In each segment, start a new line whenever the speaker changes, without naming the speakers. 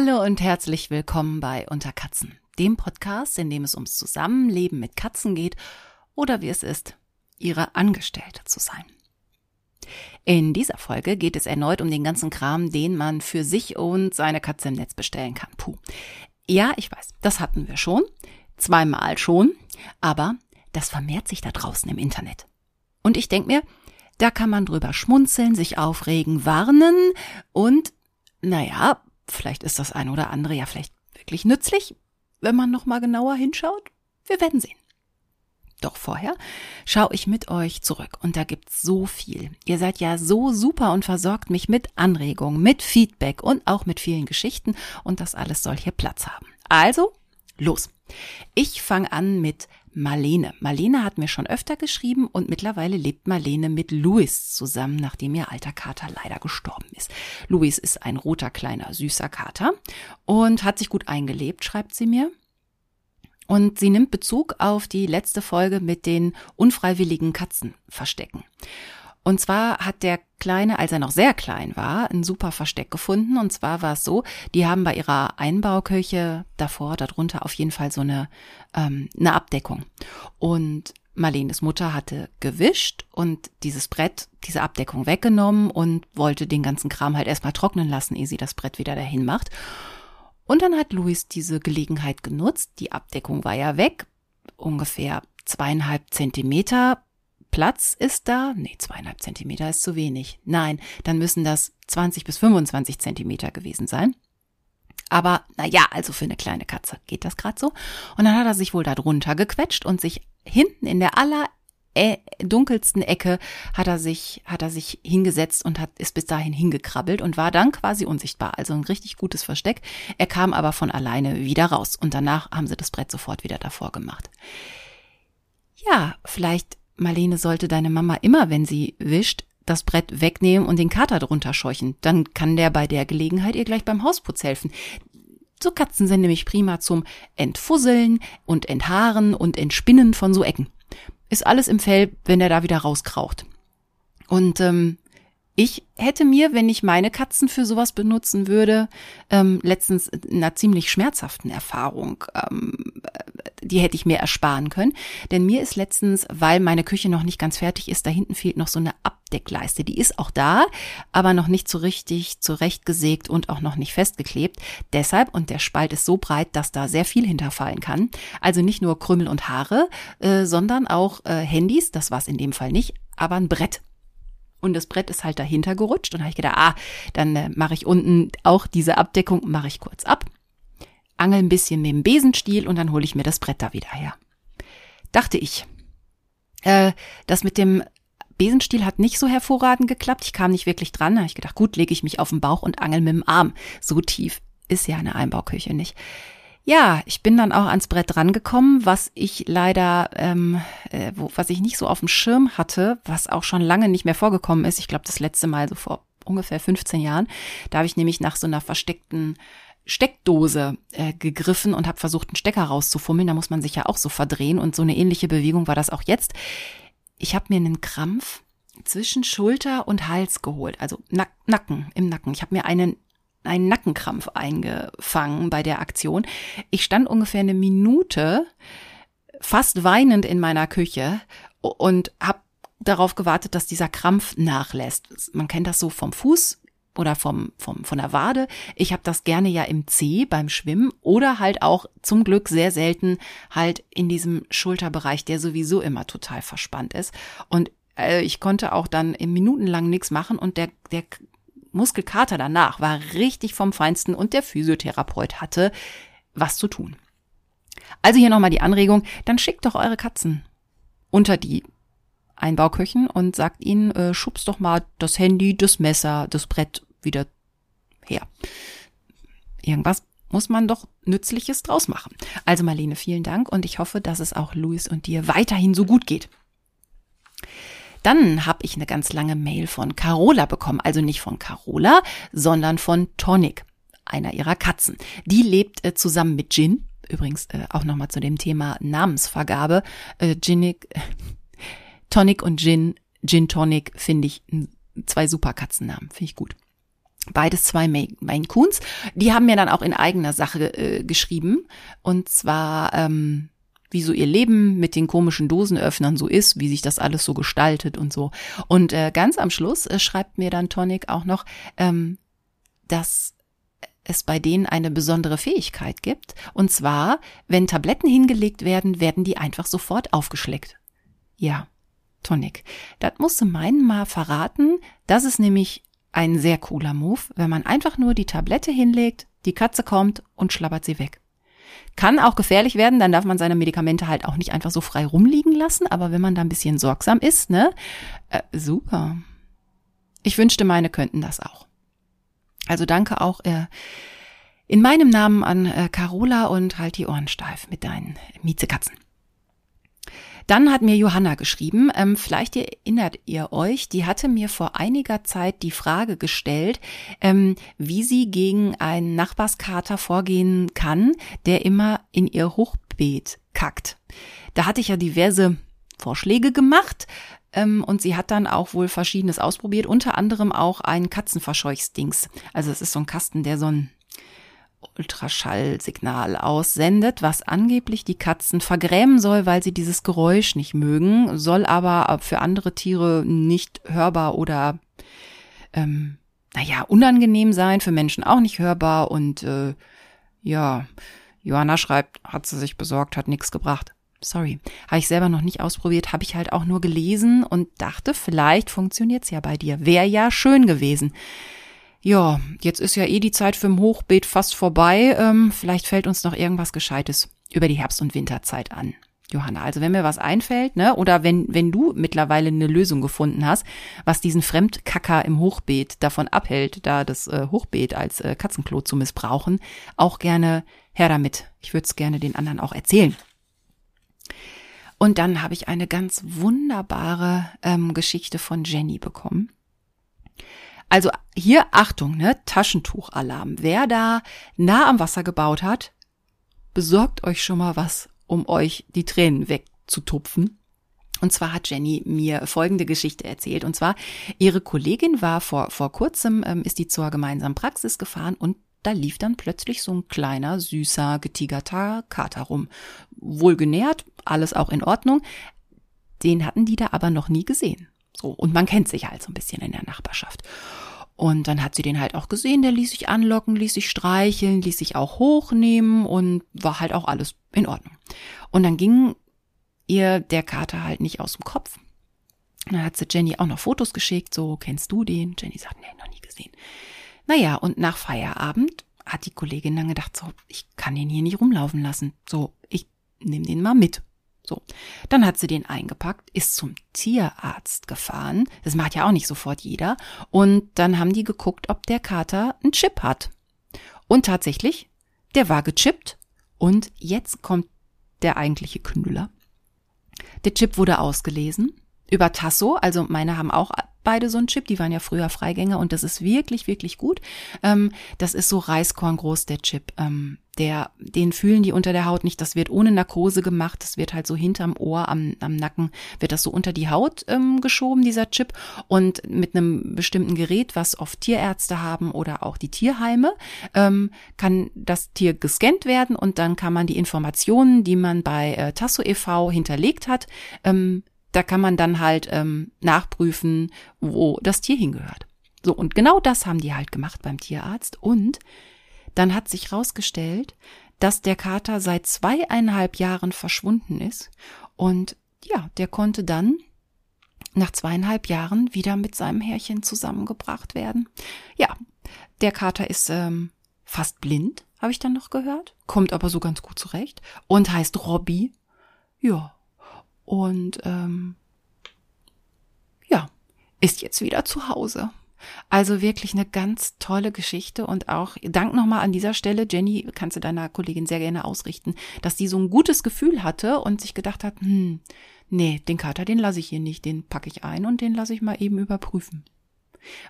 Hallo und herzlich willkommen bei Unter Katzen, dem Podcast, in dem es ums Zusammenleben mit Katzen geht oder wie es ist, ihre Angestellte zu sein. In dieser Folge geht es erneut um den ganzen Kram, den man für sich und seine Katze im Netz bestellen kann. Puh. Ja, ich weiß, das hatten wir schon, zweimal schon, aber das vermehrt sich da draußen im Internet. Und ich denke mir, da kann man drüber schmunzeln, sich aufregen, warnen und, naja, Vielleicht ist das eine oder andere ja vielleicht wirklich nützlich, wenn man noch mal genauer hinschaut. Wir werden sehen. Doch vorher schaue ich mit euch zurück und da gibt's so viel. Ihr seid ja so super und versorgt mich mit Anregungen, mit Feedback und auch mit vielen Geschichten und das alles soll hier Platz haben. Also, los. Ich fange an mit Marlene. Marlene hat mir schon öfter geschrieben und mittlerweile lebt Marlene mit Louis zusammen, nachdem ihr alter Kater leider gestorben ist. Louis ist ein roter, kleiner, süßer Kater und hat sich gut eingelebt, schreibt sie mir. Und sie nimmt Bezug auf die letzte Folge mit den unfreiwilligen Katzenverstecken. Und zwar hat der Kleine, als er noch sehr klein war, ein super Versteck gefunden. Und zwar war es so, die haben bei ihrer Einbaukirche davor, darunter auf jeden Fall so eine, ähm, eine Abdeckung. Und Marlenes Mutter hatte gewischt und dieses Brett, diese Abdeckung weggenommen und wollte den ganzen Kram halt erstmal trocknen lassen, ehe sie das Brett wieder dahin macht. Und dann hat Luis diese Gelegenheit genutzt. Die Abdeckung war ja weg, ungefähr zweieinhalb Zentimeter Platz ist da? Nee, zweieinhalb Zentimeter ist zu wenig. Nein, dann müssen das 20 bis 25 Zentimeter gewesen sein. Aber na ja, also für eine kleine Katze geht das gerade so. Und dann hat er sich wohl da drunter gequetscht und sich hinten in der aller äh, dunkelsten Ecke hat er sich hat er sich hingesetzt und hat ist bis dahin hingekrabbelt und war dann quasi unsichtbar, also ein richtig gutes Versteck. Er kam aber von alleine wieder raus und danach haben sie das Brett sofort wieder davor gemacht. Ja, vielleicht Marlene sollte deine Mama immer, wenn sie wischt, das Brett wegnehmen und den Kater drunter scheuchen. Dann kann der bei der Gelegenheit ihr gleich beim Hausputz helfen. So Katzen sind nämlich prima zum Entfusseln und Enthaaren und Entspinnen von so Ecken. Ist alles im Fell, wenn er da wieder rauskraucht. Und ähm, ich hätte mir, wenn ich meine Katzen für sowas benutzen würde, ähm, letztens einer ziemlich schmerzhaften Erfahrung, ähm, die hätte ich mir ersparen können. Denn mir ist letztens, weil meine Küche noch nicht ganz fertig ist, da hinten fehlt noch so eine Abdeckleiste. Die ist auch da, aber noch nicht so richtig zurechtgesägt und auch noch nicht festgeklebt. Deshalb, und der Spalt ist so breit, dass da sehr viel hinterfallen kann. Also nicht nur Krümel und Haare, äh, sondern auch äh, Handys, das war es in dem Fall nicht, aber ein Brett und das Brett ist halt dahinter gerutscht. Und habe ich gedacht, ah, dann äh, mache ich unten auch diese Abdeckung, mache ich kurz ab, angel ein bisschen mit dem Besenstiel und dann hole ich mir das Brett da wieder her. Dachte ich. Äh, das mit dem Besenstiel hat nicht so hervorragend geklappt. Ich kam nicht wirklich dran. Da habe ich gedacht, gut, lege ich mich auf den Bauch und angel mit dem Arm. So tief ist ja eine Einbauküche nicht. Ja, ich bin dann auch ans Brett rangekommen, was ich leider, ähm, äh, wo, was ich nicht so auf dem Schirm hatte, was auch schon lange nicht mehr vorgekommen ist. Ich glaube, das letzte Mal so vor ungefähr 15 Jahren. Da habe ich nämlich nach so einer versteckten Steckdose äh, gegriffen und habe versucht, einen Stecker rauszufummeln. Da muss man sich ja auch so verdrehen und so eine ähnliche Bewegung war das auch jetzt. Ich habe mir einen Krampf zwischen Schulter und Hals geholt, also Nack Nacken im Nacken. Ich habe mir einen einen Nackenkrampf eingefangen bei der Aktion. Ich stand ungefähr eine Minute fast weinend in meiner Küche und habe darauf gewartet, dass dieser Krampf nachlässt. Man kennt das so vom Fuß oder vom, vom, von der Wade. Ich habe das gerne ja im C beim Schwimmen oder halt auch zum Glück sehr selten halt in diesem Schulterbereich, der sowieso immer total verspannt ist. Und äh, ich konnte auch dann minutenlang nichts machen und der, der Muskelkater danach war richtig vom Feinsten und der Physiotherapeut hatte was zu tun. Also hier nochmal die Anregung, dann schickt doch eure Katzen unter die Einbauköchen und sagt ihnen, äh, schubst doch mal das Handy, das Messer, das Brett wieder her. Irgendwas muss man doch Nützliches draus machen. Also Marlene, vielen Dank und ich hoffe, dass es auch Luis und dir weiterhin so gut geht. Dann habe ich eine ganz lange Mail von Carola bekommen, also nicht von Carola, sondern von Tonic, einer ihrer Katzen. Die lebt äh, zusammen mit Gin, übrigens äh, auch nochmal zu dem Thema Namensvergabe. Äh, Ginic, äh, Tonic und Gin, Gin Tonic finde ich zwei super Katzennamen, finde ich gut. Beides zwei Maine Coons. Die haben mir dann auch in eigener Sache äh, geschrieben. Und zwar, ähm, wie so ihr Leben mit den komischen Dosenöffnern so ist, wie sich das alles so gestaltet und so. Und äh, ganz am Schluss äh, schreibt mir dann Tonic auch noch, ähm, dass es bei denen eine besondere Fähigkeit gibt. Und zwar, wenn Tabletten hingelegt werden, werden die einfach sofort aufgeschleckt. Ja, Tonic. Das musste meinen mal verraten. Das ist nämlich ein sehr cooler Move, wenn man einfach nur die Tablette hinlegt, die Katze kommt und schlabbert sie weg. Kann auch gefährlich werden, dann darf man seine Medikamente halt auch nicht einfach so frei rumliegen lassen, aber wenn man da ein bisschen sorgsam ist, ne? Äh, super. Ich wünschte, meine könnten das auch. Also danke auch äh, in meinem Namen an äh, Carola und halt die Ohren steif mit deinen Miezekatzen. Dann hat mir Johanna geschrieben, ähm, vielleicht erinnert ihr euch, die hatte mir vor einiger Zeit die Frage gestellt, ähm, wie sie gegen einen Nachbarskater vorgehen kann, der immer in ihr Hochbeet kackt. Da hatte ich ja diverse Vorschläge gemacht, ähm, und sie hat dann auch wohl verschiedenes ausprobiert, unter anderem auch ein Katzenverscheuchsdings. Also es ist so ein Kasten, der so ein Ultraschallsignal aussendet, was angeblich die Katzen vergrämen soll, weil sie dieses Geräusch nicht mögen, soll aber für andere Tiere nicht hörbar oder ähm, naja, unangenehm sein, für Menschen auch nicht hörbar und äh, ja, Johanna schreibt, hat sie sich besorgt, hat nichts gebracht. Sorry, habe ich selber noch nicht ausprobiert, habe ich halt auch nur gelesen und dachte, vielleicht funktioniert's ja bei dir. Wäre ja schön gewesen. Ja, jetzt ist ja eh die Zeit für ein Hochbeet fast vorbei. Ähm, vielleicht fällt uns noch irgendwas Gescheites über die Herbst- und Winterzeit an. Johanna, also wenn mir was einfällt, ne, oder wenn, wenn du mittlerweile eine Lösung gefunden hast, was diesen Fremdkacker im Hochbeet davon abhält, da das äh, Hochbeet als äh, Katzenklo zu missbrauchen, auch gerne her damit. Ich würde es gerne den anderen auch erzählen. Und dann habe ich eine ganz wunderbare ähm, Geschichte von Jenny bekommen. Also hier Achtung, ne, Taschentuchalarm. Wer da nah am Wasser gebaut hat, besorgt euch schon mal was, um euch die Tränen wegzutupfen. Und zwar hat Jenny mir folgende Geschichte erzählt. Und zwar, ihre Kollegin war vor, vor kurzem, ähm, ist die zur gemeinsamen Praxis gefahren und da lief dann plötzlich so ein kleiner, süßer, getigerter Kater rum. Wohlgenährt, alles auch in Ordnung. Den hatten die da aber noch nie gesehen. So, und man kennt sich halt so ein bisschen in der Nachbarschaft. Und dann hat sie den halt auch gesehen, der ließ sich anlocken, ließ sich streicheln, ließ sich auch hochnehmen und war halt auch alles in Ordnung. Und dann ging ihr der Kater halt nicht aus dem Kopf. Und dann hat sie Jenny auch noch Fotos geschickt, so, kennst du den? Jenny sagt, nee, noch nie gesehen. Naja, und nach Feierabend hat die Kollegin dann gedacht, so, ich kann den hier nicht rumlaufen lassen. So, ich nehme den mal mit. So, dann hat sie den eingepackt, ist zum Tierarzt gefahren. Das macht ja auch nicht sofort jeder. Und dann haben die geguckt, ob der Kater einen Chip hat. Und tatsächlich, der war gechippt. Und jetzt kommt der eigentliche Knüller. Der Chip wurde ausgelesen über Tasso. Also meine haben auch beide so einen Chip, die waren ja früher Freigänger und das ist wirklich, wirklich gut. Ähm, das ist so Reiskorn groß, der Chip. Ähm, der, den fühlen die unter der Haut nicht. Das wird ohne Narkose gemacht. Das wird halt so hinterm Ohr, am, am Nacken, wird das so unter die Haut ähm, geschoben, dieser Chip. Und mit einem bestimmten Gerät, was oft Tierärzte haben oder auch die Tierheime, ähm, kann das Tier gescannt werden und dann kann man die Informationen, die man bei äh, Tasso e.V. hinterlegt hat, ähm, da kann man dann halt ähm, nachprüfen, wo das Tier hingehört. So, und genau das haben die halt gemacht beim Tierarzt. Und dann hat sich herausgestellt, dass der Kater seit zweieinhalb Jahren verschwunden ist. Und ja, der konnte dann nach zweieinhalb Jahren wieder mit seinem Härchen zusammengebracht werden. Ja, der Kater ist ähm, fast blind, habe ich dann noch gehört, kommt aber so ganz gut zurecht und heißt Robby. Ja, und ähm, ja, ist jetzt wieder zu Hause. Also wirklich eine ganz tolle Geschichte und auch Dank nochmal an dieser Stelle, Jenny, kannst du deiner Kollegin sehr gerne ausrichten, dass die so ein gutes Gefühl hatte und sich gedacht hat, hm, nee, den Kater, den lasse ich hier nicht, den packe ich ein und den lasse ich mal eben überprüfen.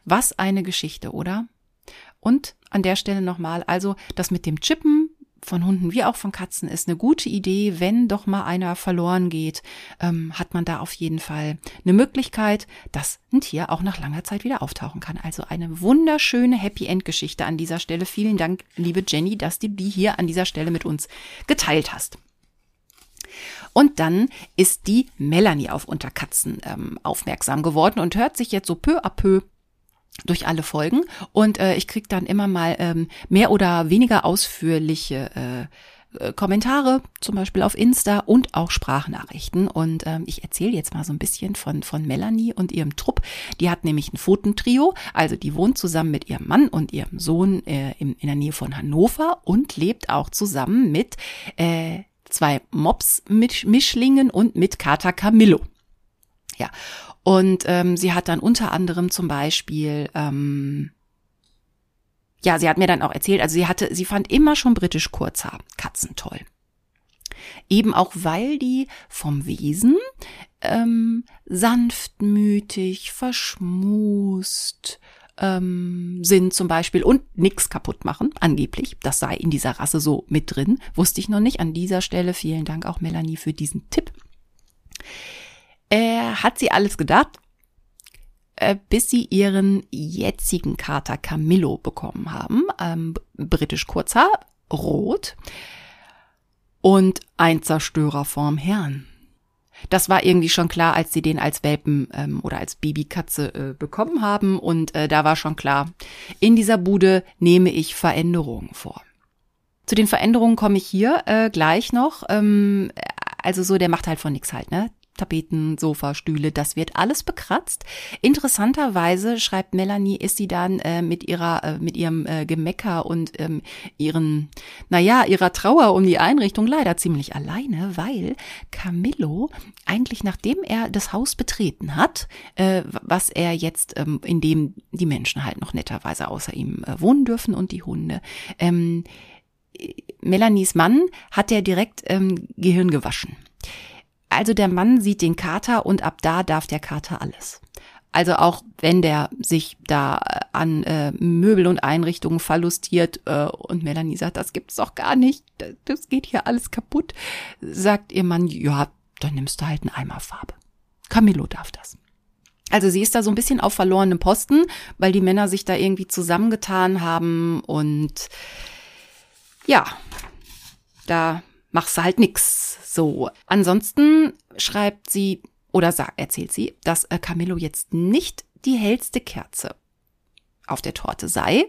Was eine Geschichte, oder? Und an der Stelle nochmal, also das mit dem Chippen von Hunden wie auch von Katzen ist eine gute Idee. Wenn doch mal einer verloren geht, ähm, hat man da auf jeden Fall eine Möglichkeit, dass ein Tier auch nach langer Zeit wieder auftauchen kann. Also eine wunderschöne Happy End Geschichte an dieser Stelle. Vielen Dank, liebe Jenny, dass du die hier an dieser Stelle mit uns geteilt hast. Und dann ist die Melanie auf Unterkatzen ähm, aufmerksam geworden und hört sich jetzt so peu à peu durch alle Folgen und äh, ich krieg dann immer mal ähm, mehr oder weniger ausführliche äh, äh, Kommentare, zum Beispiel auf Insta und auch Sprachnachrichten. Und ähm, ich erzähle jetzt mal so ein bisschen von, von Melanie und ihrem Trupp. Die hat nämlich ein Pfotentrio, also die wohnt zusammen mit ihrem Mann und ihrem Sohn äh, in, in der Nähe von Hannover und lebt auch zusammen mit äh, zwei Mops-Mischlingen und mit Kater Camillo. Ja, und ähm, sie hat dann unter anderem zum Beispiel, ähm, ja, sie hat mir dann auch erzählt, also sie hatte, sie fand immer schon britisch Kurzhaar Katzen toll. Eben auch weil die vom Wesen ähm, sanftmütig, verschmust ähm, sind zum Beispiel und nix kaputt machen, angeblich. Das sei in dieser Rasse so mit drin. Wusste ich noch nicht. An dieser Stelle vielen Dank auch Melanie für diesen Tipp. Äh, hat sie alles gedacht, äh, bis sie ihren jetzigen Kater Camillo bekommen haben. Ähm, britisch Kurzhaar, rot und ein Zerstörer vorm Herrn. Das war irgendwie schon klar, als sie den als Welpen ähm, oder als Babykatze äh, bekommen haben. Und äh, da war schon klar, in dieser Bude nehme ich Veränderungen vor. Zu den Veränderungen komme ich hier äh, gleich noch. Ähm, also so, der macht halt von nix halt, ne? Tapeten, Sofa, Stühle, das wird alles bekratzt. Interessanterweise schreibt Melanie, ist sie dann äh, mit ihrer, äh, mit ihrem äh, Gemecker und ähm, ihren, naja, ihrer Trauer um die Einrichtung leider ziemlich alleine, weil Camillo eigentlich nachdem er das Haus betreten hat, äh, was er jetzt, ähm, in dem die Menschen halt noch netterweise außer ihm äh, wohnen dürfen und die Hunde, ähm, Melanies Mann hat er direkt ähm, Gehirn gewaschen. Also der Mann sieht den Kater und ab da darf der Kater alles. Also auch wenn der sich da äh, an äh, Möbel und Einrichtungen verlustiert äh, und Melanie sagt, das gibt's doch gar nicht, das, geht hier alles kaputt, sagt ihr Mann, ja, dann nimmst du halt einen Eimer Farbe. Camillo darf das. Also sie ist da so ein bisschen auf verlorenem Posten, weil die Männer sich da irgendwie zusammengetan haben und ja, da machst du halt nix. So. Ansonsten schreibt sie oder sagt, erzählt sie, dass äh, Camillo jetzt nicht die hellste Kerze auf der Torte sei.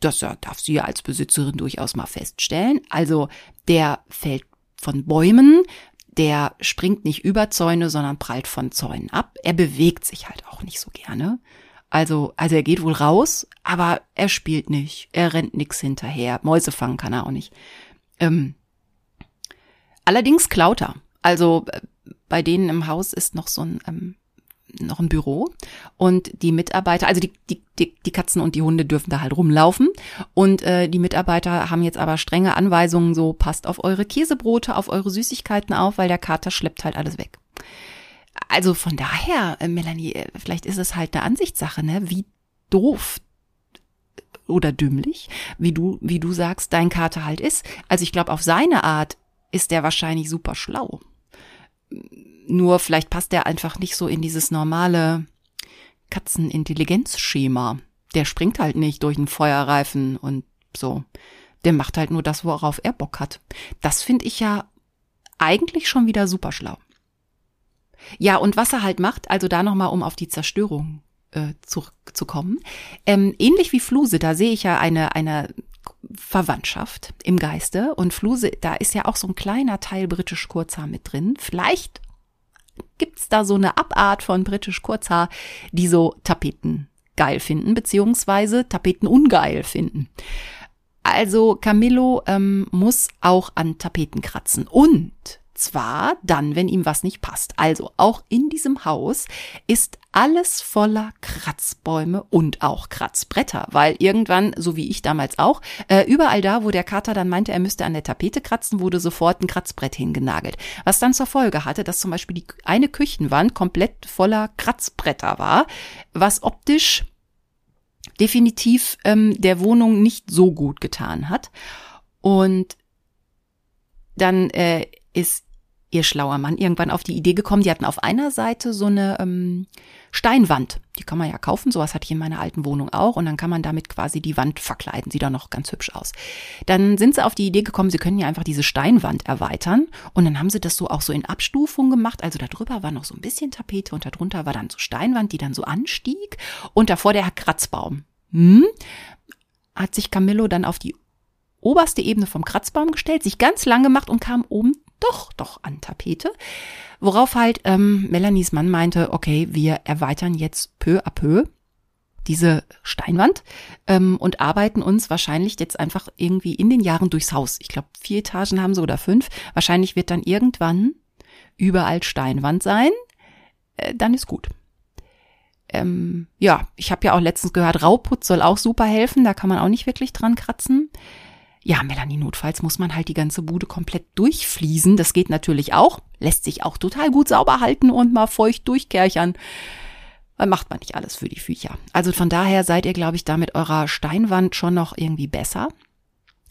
Das darf sie ja als Besitzerin durchaus mal feststellen. Also der fällt von Bäumen, der springt nicht über Zäune, sondern prallt von Zäunen ab. Er bewegt sich halt auch nicht so gerne. Also, also er geht wohl raus, aber er spielt nicht. Er rennt nix hinterher. Mäuse fangen kann er auch nicht. Ähm, Allerdings klaut er. Also äh, bei denen im Haus ist noch so ein ähm, noch ein Büro und die Mitarbeiter, also die, die, die, die Katzen und die Hunde dürfen da halt rumlaufen und äh, die Mitarbeiter haben jetzt aber strenge Anweisungen, so passt auf eure Käsebrote, auf eure Süßigkeiten auf, weil der Kater schleppt halt alles weg. Also von daher, äh, Melanie, äh, vielleicht ist es halt eine Ansichtssache, ne? Wie doof oder dümmlich, wie du, wie du sagst, dein Kater halt ist. Also ich glaube, auf seine Art ist der wahrscheinlich super schlau. Nur vielleicht passt der einfach nicht so in dieses normale Katzenintelligenzschema. Der springt halt nicht durch einen Feuerreifen und so. Der macht halt nur das, worauf er Bock hat. Das finde ich ja eigentlich schon wieder super schlau. Ja, und was er halt macht, also da nochmal, um auf die Zerstörung äh, zurückzukommen. Ähm, ähnlich wie Fluse, da sehe ich ja eine, eine Verwandtschaft im Geiste. Und Fluse, da ist ja auch so ein kleiner Teil britisch Kurzhaar mit drin. Vielleicht gibt's da so eine Abart von britisch Kurzhaar, die so Tapeten geil finden, beziehungsweise Tapeten ungeil finden. Also Camillo ähm, muss auch an Tapeten kratzen. Und zwar dann, wenn ihm was nicht passt. Also auch in diesem Haus ist alles voller Kratzbäume und auch Kratzbretter, weil irgendwann, so wie ich damals auch, äh, überall da, wo der Kater dann meinte, er müsste an der Tapete kratzen, wurde sofort ein Kratzbrett hingenagelt. Was dann zur Folge hatte, dass zum Beispiel die eine Küchenwand komplett voller Kratzbretter war, was optisch definitiv ähm, der Wohnung nicht so gut getan hat. Und dann äh, ist ihr schlauer Mann irgendwann auf die Idee gekommen, die hatten auf einer Seite so eine ähm, Steinwand. Die kann man ja kaufen, sowas hatte ich in meiner alten Wohnung auch. Und dann kann man damit quasi die Wand verkleiden. Sieht auch noch ganz hübsch aus. Dann sind sie auf die Idee gekommen, sie können ja einfach diese Steinwand erweitern. Und dann haben sie das so auch so in Abstufung gemacht. Also darüber war noch so ein bisschen Tapete und darunter war dann so Steinwand, die dann so anstieg. Und davor der Kratzbaum. Hm? Hat sich Camillo dann auf die oberste Ebene vom Kratzbaum gestellt, sich ganz lang gemacht und kam oben doch, doch an Tapete. Worauf halt ähm, Melanies Mann meinte, okay, wir erweitern jetzt peu à peu diese Steinwand ähm, und arbeiten uns wahrscheinlich jetzt einfach irgendwie in den Jahren durchs Haus. Ich glaube, vier Etagen haben sie oder fünf. Wahrscheinlich wird dann irgendwann überall Steinwand sein. Äh, dann ist gut. Ähm, ja, ich habe ja auch letztens gehört, Rauputz soll auch super helfen. Da kann man auch nicht wirklich dran kratzen. Ja, Melanie, notfalls muss man halt die ganze Bude komplett durchfließen. Das geht natürlich auch. Lässt sich auch total gut sauber halten und mal feucht durchkerchern. Dann macht man nicht alles für die Viecher. Also von daher seid ihr, glaube ich, da mit eurer Steinwand schon noch irgendwie besser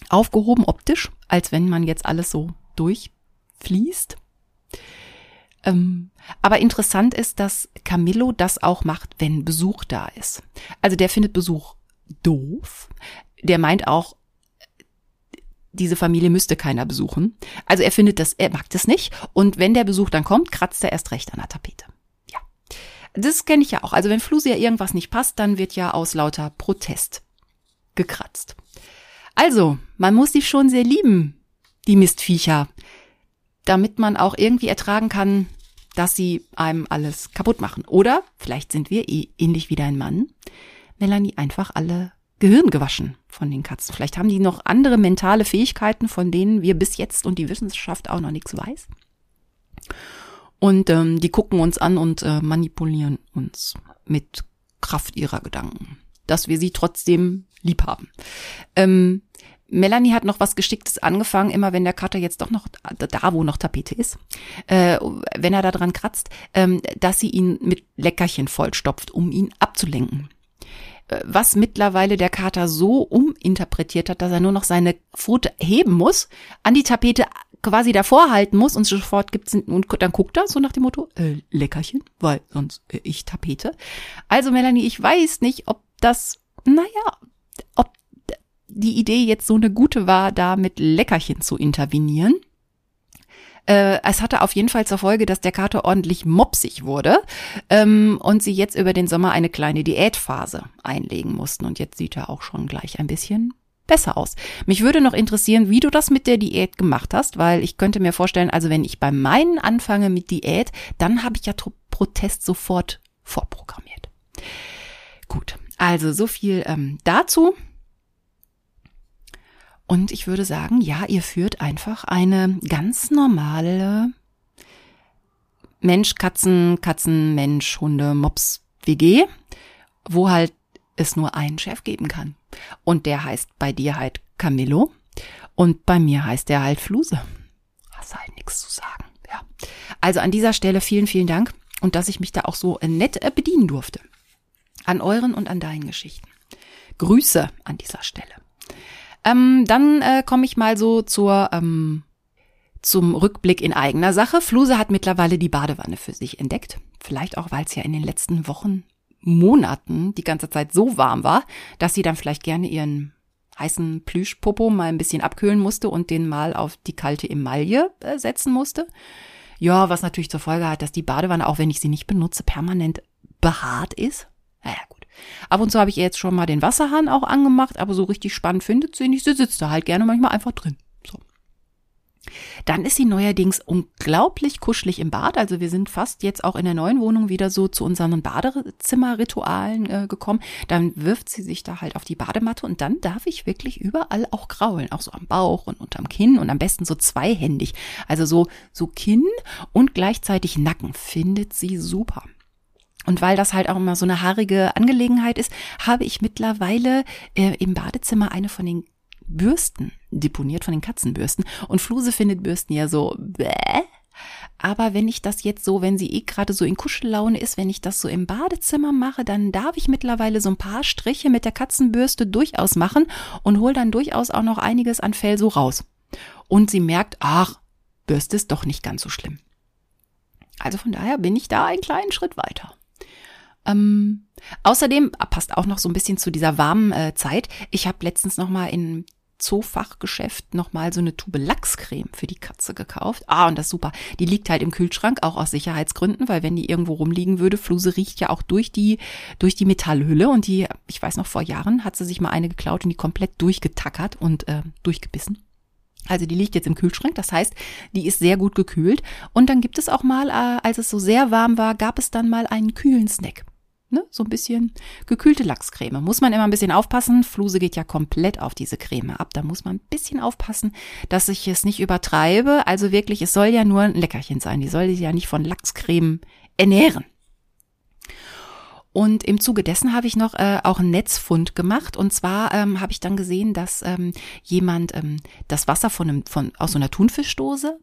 aufgehoben optisch, als wenn man jetzt alles so durchfließt. Ähm, aber interessant ist, dass Camillo das auch macht, wenn Besuch da ist. Also der findet Besuch doof. Der meint auch, diese Familie müsste keiner besuchen. Also er findet das, er mag das nicht. Und wenn der Besuch dann kommt, kratzt er erst recht an der Tapete. Ja. Das kenne ich ja auch. Also wenn Flusia irgendwas nicht passt, dann wird ja aus lauter Protest gekratzt. Also, man muss sie schon sehr lieben, die Mistviecher, damit man auch irgendwie ertragen kann, dass sie einem alles kaputt machen. Oder vielleicht sind wir eh ähnlich wie dein Mann, Melanie, einfach alle Gehirn gewaschen von den Katzen. Vielleicht haben die noch andere mentale Fähigkeiten, von denen wir bis jetzt und die Wissenschaft auch noch nichts weiß. Und ähm, die gucken uns an und äh, manipulieren uns mit Kraft ihrer Gedanken, dass wir sie trotzdem lieb haben. Ähm, Melanie hat noch was Geschicktes angefangen, immer wenn der Kater jetzt doch noch da, wo noch Tapete ist, äh, wenn er da dran kratzt, ähm, dass sie ihn mit Leckerchen vollstopft, um ihn abzulenken. Äh, was mittlerweile der Kater so uminterpretiert hat, dass er nur noch seine Pfote heben muss, an die Tapete quasi davor halten muss und sofort gibt's und dann guckt er so nach dem Motto äh, Leckerchen, weil sonst äh, ich Tapete. Also Melanie, ich weiß nicht, ob das, naja, ob die Idee jetzt so eine gute war, da mit Leckerchen zu intervenieren. Äh, es hatte auf jeden Fall zur Folge, dass der Kater ordentlich mopsig wurde ähm, und sie jetzt über den Sommer eine kleine Diätphase einlegen mussten. Und jetzt sieht er auch schon gleich ein bisschen besser aus. Mich würde noch interessieren, wie du das mit der Diät gemacht hast, weil ich könnte mir vorstellen, also wenn ich bei meinen anfange mit Diät, dann habe ich ja Protest sofort vorprogrammiert. Gut, also so viel ähm, dazu. Und ich würde sagen, ja, ihr führt einfach eine ganz normale Mensch, Katzen, Katzen, Mensch, Hunde, Mops, WG, wo halt es nur einen Chef geben kann. Und der heißt bei dir halt Camillo und bei mir heißt der halt Fluse. Hast halt nichts zu sagen, ja. Also an dieser Stelle vielen, vielen Dank und dass ich mich da auch so nett äh, bedienen durfte. An euren und an deinen Geschichten. Grüße an dieser Stelle. Ähm, dann äh, komme ich mal so zur ähm, zum Rückblick in eigener Sache. Fluse hat mittlerweile die Badewanne für sich entdeckt. Vielleicht auch, weil es ja in den letzten Wochen, Monaten die ganze Zeit so warm war, dass sie dann vielleicht gerne ihren heißen Plüschpopo mal ein bisschen abkühlen musste und den mal auf die kalte Emaille äh, setzen musste. Ja, was natürlich zur Folge hat, dass die Badewanne, auch wenn ich sie nicht benutze, permanent behaart ist. Naja, gut. Ab und zu habe ich ihr jetzt schon mal den Wasserhahn auch angemacht, aber so richtig spannend findet sie nicht. Sie sitzt da halt gerne manchmal einfach drin. So. Dann ist sie neuerdings unglaublich kuschelig im Bad. Also wir sind fast jetzt auch in der neuen Wohnung wieder so zu unseren Badezimmerritualen äh, gekommen. Dann wirft sie sich da halt auf die Badematte und dann darf ich wirklich überall auch kraulen. Auch so am Bauch und unterm Kinn und am besten so zweihändig. Also so, so Kinn und gleichzeitig Nacken findet sie super. Und weil das halt auch immer so eine haarige Angelegenheit ist, habe ich mittlerweile äh, im Badezimmer eine von den Bürsten deponiert, von den Katzenbürsten. Und Fluse findet Bürsten ja so, bäh. Aber wenn ich das jetzt so, wenn sie eh gerade so in Kuschellaune ist, wenn ich das so im Badezimmer mache, dann darf ich mittlerweile so ein paar Striche mit der Katzenbürste durchaus machen und hol dann durchaus auch noch einiges an Fell so raus. und sie merkt, ach, Bürste ist doch nicht ganz so schlimm. Also von daher bin ich da einen kleinen Schritt weiter. Ähm, außerdem passt auch noch so ein bisschen zu dieser warmen äh, Zeit. Ich habe letztens noch mal in Zoofachgeschäft nochmal so eine Tube Lachscreme für die Katze gekauft. Ah, und das ist super. Die liegt halt im Kühlschrank, auch aus Sicherheitsgründen, weil wenn die irgendwo rumliegen würde, Fluse riecht ja auch durch die, durch die Metallhülle und die, ich weiß noch, vor Jahren hat sie sich mal eine geklaut und die komplett durchgetackert und äh, durchgebissen. Also die liegt jetzt im Kühlschrank, das heißt, die ist sehr gut gekühlt. Und dann gibt es auch mal, äh, als es so sehr warm war, gab es dann mal einen kühlen Snack ne, so ein bisschen gekühlte Lachscreme. Muss man immer ein bisschen aufpassen. Fluse geht ja komplett auf diese Creme ab. Da muss man ein bisschen aufpassen, dass ich es nicht übertreibe. Also wirklich, es soll ja nur ein Leckerchen sein. Die soll sich ja nicht von Lachscreme ernähren. Und im Zuge dessen habe ich noch äh, auch einen Netzfund gemacht. Und zwar ähm, habe ich dann gesehen, dass ähm, jemand ähm, das Wasser von einem, von, aus so einer Thunfischdose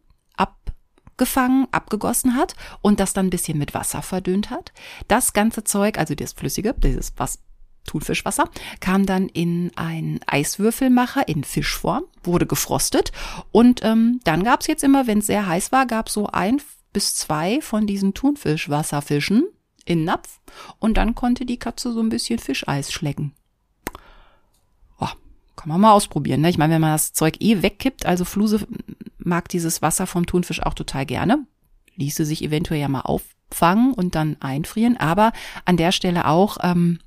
ab gefangen, abgegossen hat und das dann ein bisschen mit Wasser verdünnt hat. Das ganze Zeug, also das Flüssige, dieses was Thunfischwasser, kam dann in einen Eiswürfelmacher in Fischform, wurde gefrostet und ähm, dann gab's jetzt immer, wenn es sehr heiß war, gab's so ein bis zwei von diesen Thunfischwasserfischen in Napf und dann konnte die Katze so ein bisschen Fischeis schlecken. Kann man mal ausprobieren. Ne? Ich meine, wenn man das Zeug eh wegkippt, also Fluse mag dieses Wasser vom Thunfisch auch total gerne. Ließe sich eventuell ja mal auffangen und dann einfrieren. Aber an der Stelle auch, ähm,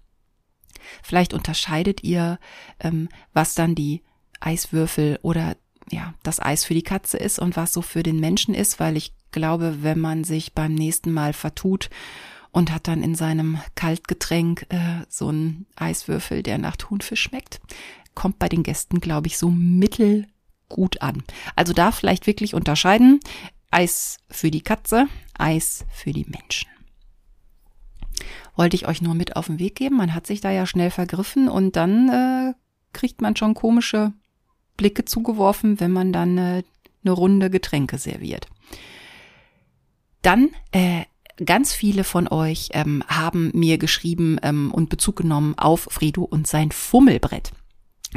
vielleicht unterscheidet ihr, ähm, was dann die Eiswürfel oder ja, das Eis für die Katze ist und was so für den Menschen ist, weil ich glaube, wenn man sich beim nächsten Mal vertut und hat dann in seinem Kaltgetränk äh, so einen Eiswürfel, der nach Thunfisch schmeckt, kommt bei den Gästen, glaube ich, so mittel gut an. Also da vielleicht wirklich unterscheiden. Eis für die Katze, Eis für die Menschen. Wollte ich euch nur mit auf den Weg geben. Man hat sich da ja schnell vergriffen und dann äh, kriegt man schon komische Blicke zugeworfen, wenn man dann äh, eine Runde Getränke serviert. Dann äh, ganz viele von euch ähm, haben mir geschrieben ähm, und Bezug genommen auf Fredo und sein Fummelbrett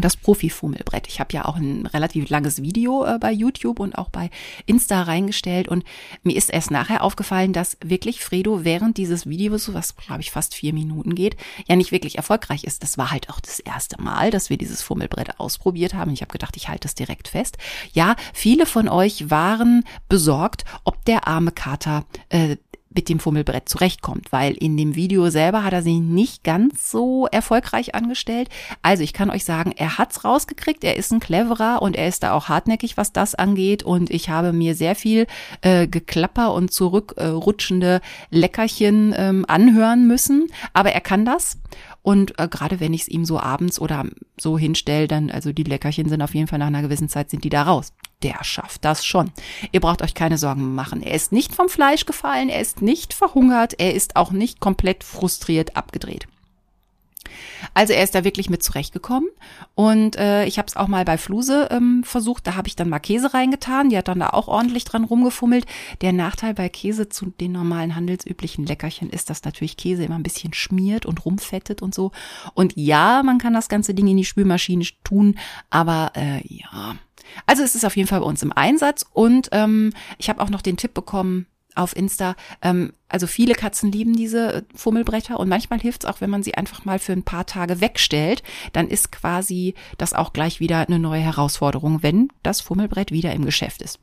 das Profi-Fummelbrett. Ich habe ja auch ein relativ langes Video äh, bei YouTube und auch bei Insta reingestellt und mir ist erst nachher aufgefallen, dass wirklich Fredo während dieses Videos, was glaube ich fast vier Minuten geht, ja nicht wirklich erfolgreich ist. Das war halt auch das erste Mal, dass wir dieses Fummelbrett ausprobiert haben. Ich habe gedacht, ich halte es direkt fest. Ja, viele von euch waren besorgt, ob der arme Kater äh, mit dem Fummelbrett zurechtkommt, weil in dem Video selber hat er sich nicht ganz so erfolgreich angestellt. Also ich kann euch sagen, er hat's rausgekriegt, er ist ein cleverer und er ist da auch hartnäckig, was das angeht. Und ich habe mir sehr viel äh, Geklapper und zurückrutschende äh, Leckerchen ähm, anhören müssen, aber er kann das und äh, gerade wenn ich es ihm so abends oder so hinstelle, dann, also die Leckerchen sind auf jeden Fall nach einer gewissen Zeit sind die da raus. Der schafft das schon. Ihr braucht euch keine Sorgen machen. Er ist nicht vom Fleisch gefallen, er ist nicht verhungert, er ist auch nicht komplett frustriert abgedreht. Also er ist da wirklich mit zurechtgekommen und äh, ich habe es auch mal bei Fluse ähm, versucht. Da habe ich dann mal Käse reingetan. Die hat dann da auch ordentlich dran rumgefummelt. Der Nachteil bei Käse zu den normalen handelsüblichen Leckerchen ist, dass natürlich Käse immer ein bisschen schmiert und rumfettet und so. Und ja, man kann das ganze Ding in die Spülmaschine tun, aber äh, ja. Also es ist auf jeden Fall bei uns im Einsatz und ähm, ich habe auch noch den Tipp bekommen, auf Insta. Ähm, also viele Katzen lieben diese äh, Fummelbretter und manchmal hilft es auch, wenn man sie einfach mal für ein paar Tage wegstellt. Dann ist quasi das auch gleich wieder eine neue Herausforderung, wenn das Fummelbrett wieder im Geschäft ist.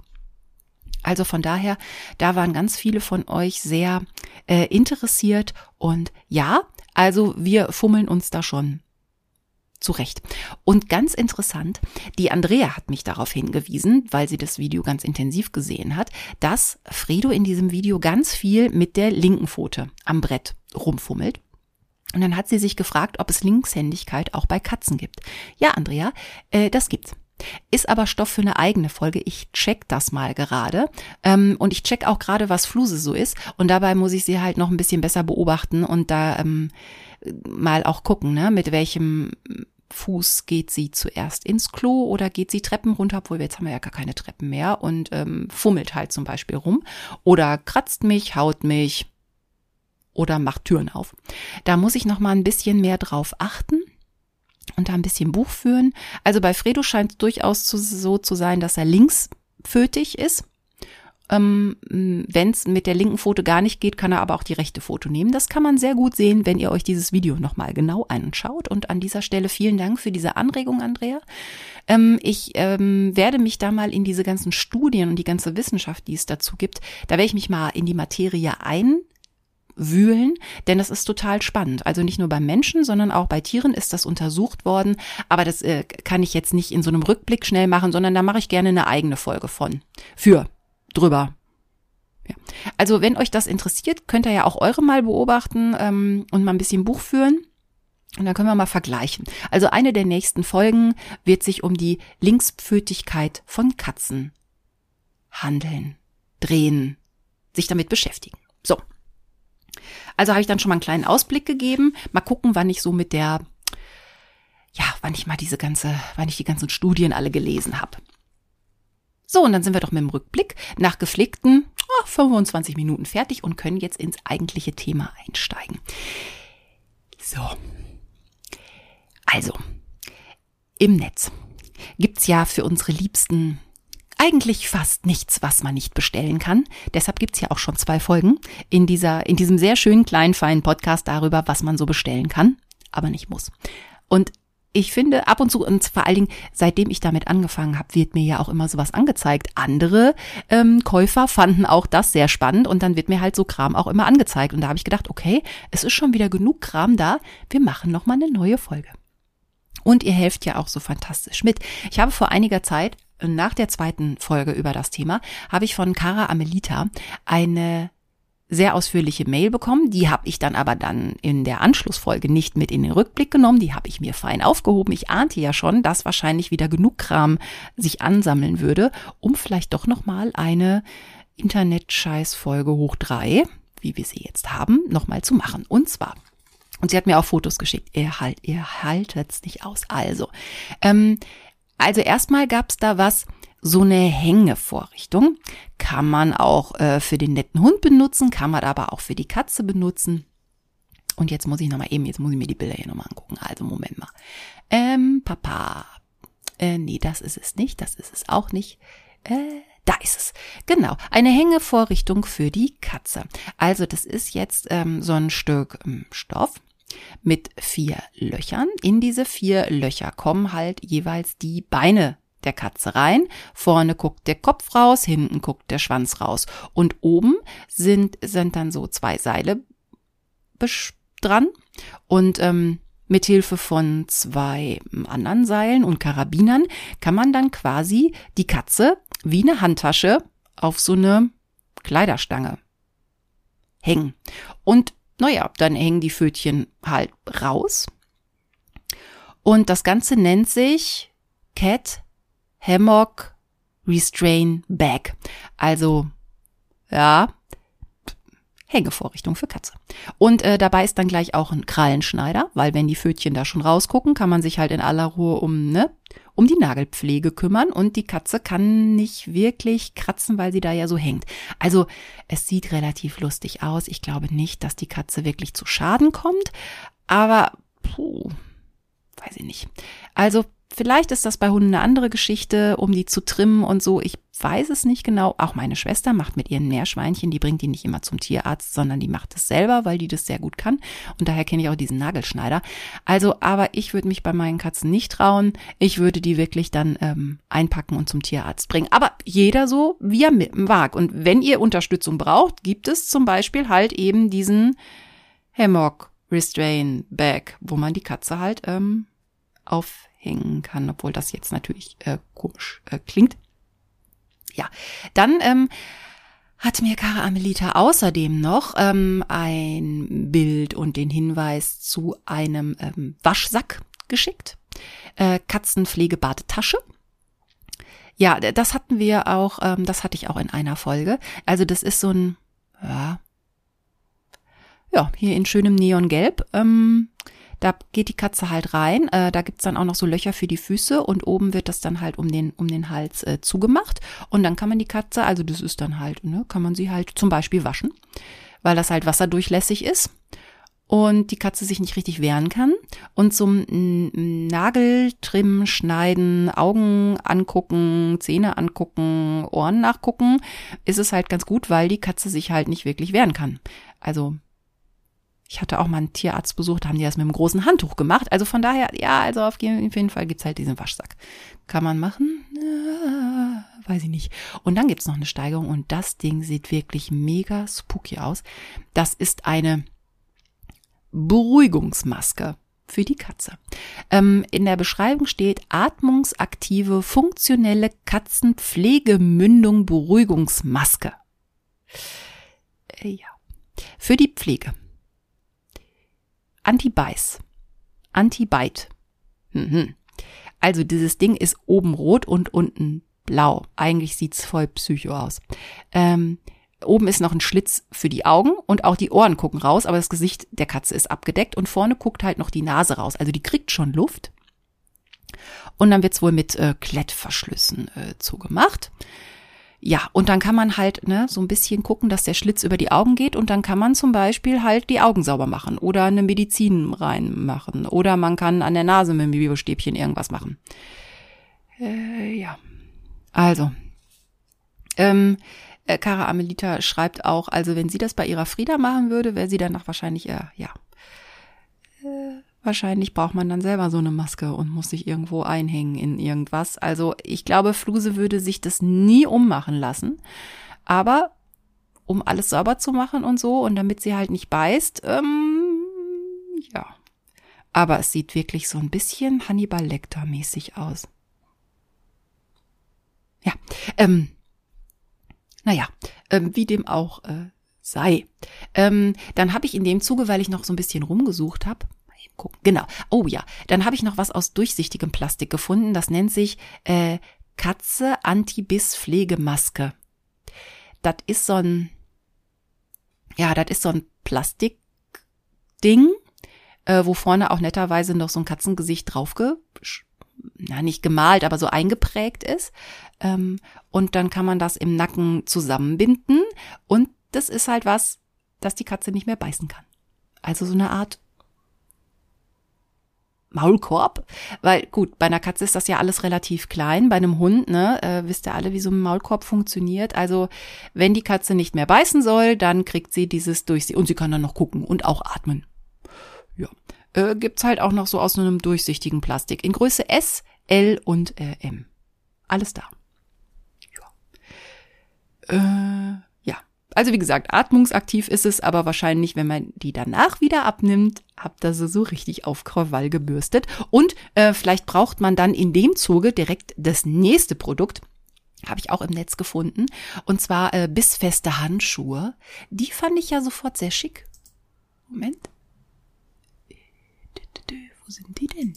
Also von daher, da waren ganz viele von euch sehr äh, interessiert und ja, also wir fummeln uns da schon zurecht. Und ganz interessant, die Andrea hat mich darauf hingewiesen, weil sie das Video ganz intensiv gesehen hat, dass Fredo in diesem Video ganz viel mit der linken Pfote am Brett rumfummelt. Und dann hat sie sich gefragt, ob es Linkshändigkeit auch bei Katzen gibt. Ja, Andrea, äh, das gibt's. Ist aber Stoff für eine eigene Folge. Ich check das mal gerade. Ähm, und ich check auch gerade, was Fluse so ist. Und dabei muss ich sie halt noch ein bisschen besser beobachten und da ähm, mal auch gucken, ne, mit welchem Fuß geht sie zuerst ins Klo oder geht sie Treppen runter, obwohl jetzt haben wir ja gar keine Treppen mehr und ähm, fummelt halt zum Beispiel rum oder kratzt mich, haut mich oder macht Türen auf. Da muss ich noch mal ein bisschen mehr drauf achten. und da ein bisschen Buch führen. Also bei Fredo scheint es durchaus zu, so zu sein, dass er linksfötig ist. Ähm, wenn es mit der linken Foto gar nicht geht, kann er aber auch die rechte Foto nehmen. Das kann man sehr gut sehen, wenn ihr euch dieses Video nochmal genau anschaut. Und an dieser Stelle vielen Dank für diese Anregung, Andrea. Ähm, ich ähm, werde mich da mal in diese ganzen Studien und die ganze Wissenschaft, die es dazu gibt, da werde ich mich mal in die Materie ein wühlen, denn das ist total spannend. Also nicht nur beim Menschen, sondern auch bei Tieren ist das untersucht worden. Aber das äh, kann ich jetzt nicht in so einem Rückblick schnell machen, sondern da mache ich gerne eine eigene Folge von. Für drüber. Ja. Also wenn euch das interessiert, könnt ihr ja auch eure mal beobachten ähm, und mal ein bisschen Buch führen. Und dann können wir mal vergleichen. Also eine der nächsten Folgen wird sich um die Linkspfötigkeit von Katzen handeln, drehen, sich damit beschäftigen. So. Also habe ich dann schon mal einen kleinen Ausblick gegeben. Mal gucken, wann ich so mit der, ja, wann ich mal diese ganze, wann ich die ganzen Studien alle gelesen habe. So, und dann sind wir doch mit dem Rückblick nach gepflegten oh, 25 Minuten fertig und können jetzt ins eigentliche Thema einsteigen. So. Also, im Netz gibt's ja für unsere Liebsten eigentlich fast nichts, was man nicht bestellen kann. Deshalb gibt's ja auch schon zwei Folgen in dieser, in diesem sehr schönen kleinen feinen Podcast darüber, was man so bestellen kann, aber nicht muss. Und ich finde ab und zu und vor allen Dingen seitdem ich damit angefangen habe, wird mir ja auch immer sowas angezeigt. Andere ähm, Käufer fanden auch das sehr spannend und dann wird mir halt so Kram auch immer angezeigt und da habe ich gedacht, okay, es ist schon wieder genug Kram da, wir machen noch mal eine neue Folge. Und ihr helft ja auch so fantastisch mit. Ich habe vor einiger Zeit nach der zweiten Folge über das Thema habe ich von Cara Amelita eine sehr ausführliche Mail bekommen. Die habe ich dann aber dann in der Anschlussfolge nicht mit in den Rückblick genommen. Die habe ich mir fein aufgehoben. Ich ahnte ja schon, dass wahrscheinlich wieder genug Kram sich ansammeln würde, um vielleicht doch noch mal eine Internet-Scheiß-Folge hoch drei, wie wir sie jetzt haben, noch mal zu machen. Und zwar und sie hat mir auch Fotos geschickt. Ihr, halt, ihr haltet's nicht aus. Also, ähm, also erstmal gab's da was, so eine Hängevorrichtung. Kann man auch äh, für den netten Hund benutzen, kann man aber auch für die Katze benutzen. Und jetzt muss ich nochmal eben, jetzt muss ich mir die Bilder hier nochmal angucken. Also Moment mal. Ähm, Papa. Äh, nee, das ist es nicht. Das ist es auch nicht. Äh, da ist es. Genau. Eine Hängevorrichtung für die Katze. Also das ist jetzt ähm, so ein Stück ähm, Stoff mit vier Löchern. In diese vier Löcher kommen halt jeweils die Beine der Katze rein. Vorne guckt der Kopf raus, hinten guckt der Schwanz raus. Und oben sind, sind dann so zwei Seile dran. Und ähm, mit Hilfe von zwei anderen Seilen und Karabinern kann man dann quasi die Katze wie eine Handtasche auf so eine Kleiderstange hängen. Und naja, dann hängen die Fötchen halt raus. Und das Ganze nennt sich Cat Hammock Restrain Bag. Also, ja, Hängevorrichtung für Katze. Und äh, dabei ist dann gleich auch ein Krallenschneider, weil wenn die Fötchen da schon rausgucken, kann man sich halt in aller Ruhe um, ne, um die Nagelpflege kümmern und die Katze kann nicht wirklich kratzen, weil sie da ja so hängt. Also es sieht relativ lustig aus. Ich glaube nicht, dass die Katze wirklich zu Schaden kommt, aber puh, weiß ich nicht. Also Vielleicht ist das bei Hunden eine andere Geschichte, um die zu trimmen und so. Ich weiß es nicht genau. Auch meine Schwester macht mit ihren Meerschweinchen, die bringt die nicht immer zum Tierarzt, sondern die macht es selber, weil die das sehr gut kann. Und daher kenne ich auch diesen Nagelschneider. Also, aber ich würde mich bei meinen Katzen nicht trauen. Ich würde die wirklich dann ähm, einpacken und zum Tierarzt bringen. Aber jeder so, wie er mag. Und wenn ihr Unterstützung braucht, gibt es zum Beispiel halt eben diesen Hammock Restrain Bag, wo man die Katze halt ähm, auf hängen kann, obwohl das jetzt natürlich äh, komisch äh, klingt. Ja, dann ähm, hat mir Cara Amelita außerdem noch ähm, ein Bild und den Hinweis zu einem ähm, Waschsack geschickt. Äh, Katzenpflegebadetasche. Ja, das hatten wir auch, ähm, das hatte ich auch in einer Folge. Also das ist so ein, ja, ja hier in schönem Neongelb. Ähm, da geht die Katze halt rein. Äh, da gibt's dann auch noch so Löcher für die Füße und oben wird das dann halt um den, um den Hals äh, zugemacht. Und dann kann man die Katze, also das ist dann halt, ne, kann man sie halt zum Beispiel waschen, weil das halt wasserdurchlässig ist. und die Katze sich nicht richtig wehren kann. Und zum Nageltrimmen, Schneiden, Augen angucken, Zähne angucken, Ohren nachgucken, ist es halt ganz gut, weil die Katze sich halt nicht wirklich wehren kann. Also ich hatte auch mal einen Tierarzt besucht, da haben die das mit einem großen Handtuch gemacht. Also von daher, ja, also auf jeden Fall gibt's halt diesen Waschsack. Kann man machen? Äh, weiß ich nicht. Und dann gibt's noch eine Steigerung und das Ding sieht wirklich mega spooky aus. Das ist eine Beruhigungsmaske für die Katze. Ähm, in der Beschreibung steht atmungsaktive, funktionelle Katzenpflegemündung Beruhigungsmaske. Äh, ja. Für die Pflege. Anti-Beiß. Anti-Bite. Mhm. Also dieses Ding ist oben rot und unten blau. Eigentlich sieht's voll psycho aus. Ähm, Oben ist noch ein Schlitz für die Augen und auch die Ohren gucken raus, aber das Gesicht der Katze ist abgedeckt und vorne guckt halt noch die Nase raus. Also die kriegt schon Luft. Und dann wird's wohl mit äh, Klettverschlüssen äh, zugemacht. Ja, und dann kann man halt ne, so ein bisschen gucken, dass der Schlitz über die Augen geht und dann kann man zum Beispiel halt die Augen sauber machen oder eine Medizin reinmachen oder man kann an der Nase mit dem Biostäbchen irgendwas machen. Äh, ja, also ähm, äh, Cara Amelita schreibt auch, also wenn sie das bei ihrer Frieda machen würde, wäre sie danach wahrscheinlich eher, ja. Äh, wahrscheinlich braucht man dann selber so eine Maske und muss sich irgendwo einhängen in irgendwas. Also ich glaube, Fluse würde sich das nie ummachen lassen. Aber um alles sauber zu machen und so und damit sie halt nicht beißt, ähm, ja. Aber es sieht wirklich so ein bisschen Hannibal Lecter mäßig aus. Ja, ähm, naja, ähm, wie dem auch äh, sei. Ähm, dann habe ich in dem Zuge, weil ich noch so ein bisschen rumgesucht habe, gucken. Genau. Oh ja, dann habe ich noch was aus durchsichtigem Plastik gefunden. Das nennt sich äh, Katze Anti-Biss Pflegemaske. Das ist so ein, ja, das ist so ein Plastikding, äh, wo vorne auch netterweise noch so ein Katzengesicht draufge na, nicht gemalt, aber so eingeprägt ist. Ähm, und dann kann man das im Nacken zusammenbinden. Und das ist halt was, dass die Katze nicht mehr beißen kann. Also so eine Art Maulkorb, weil gut, bei einer Katze ist das ja alles relativ klein, bei einem Hund, ne, äh, wisst ihr alle, wie so ein Maulkorb funktioniert. Also wenn die Katze nicht mehr beißen soll, dann kriegt sie dieses durch sie und sie kann dann noch gucken und auch atmen. Ja, äh, gibt's halt auch noch so aus einem durchsichtigen Plastik in Größe S, L und äh, M. Alles da. Ja. Äh. Also wie gesagt, atmungsaktiv ist es, aber wahrscheinlich, wenn man die danach wieder abnimmt, habt ihr sie so richtig auf Krawall gebürstet. Und äh, vielleicht braucht man dann in dem Zuge direkt das nächste Produkt. Habe ich auch im Netz gefunden. Und zwar äh, bissfeste Handschuhe. Die fand ich ja sofort sehr schick. Moment. Wo sind die denn?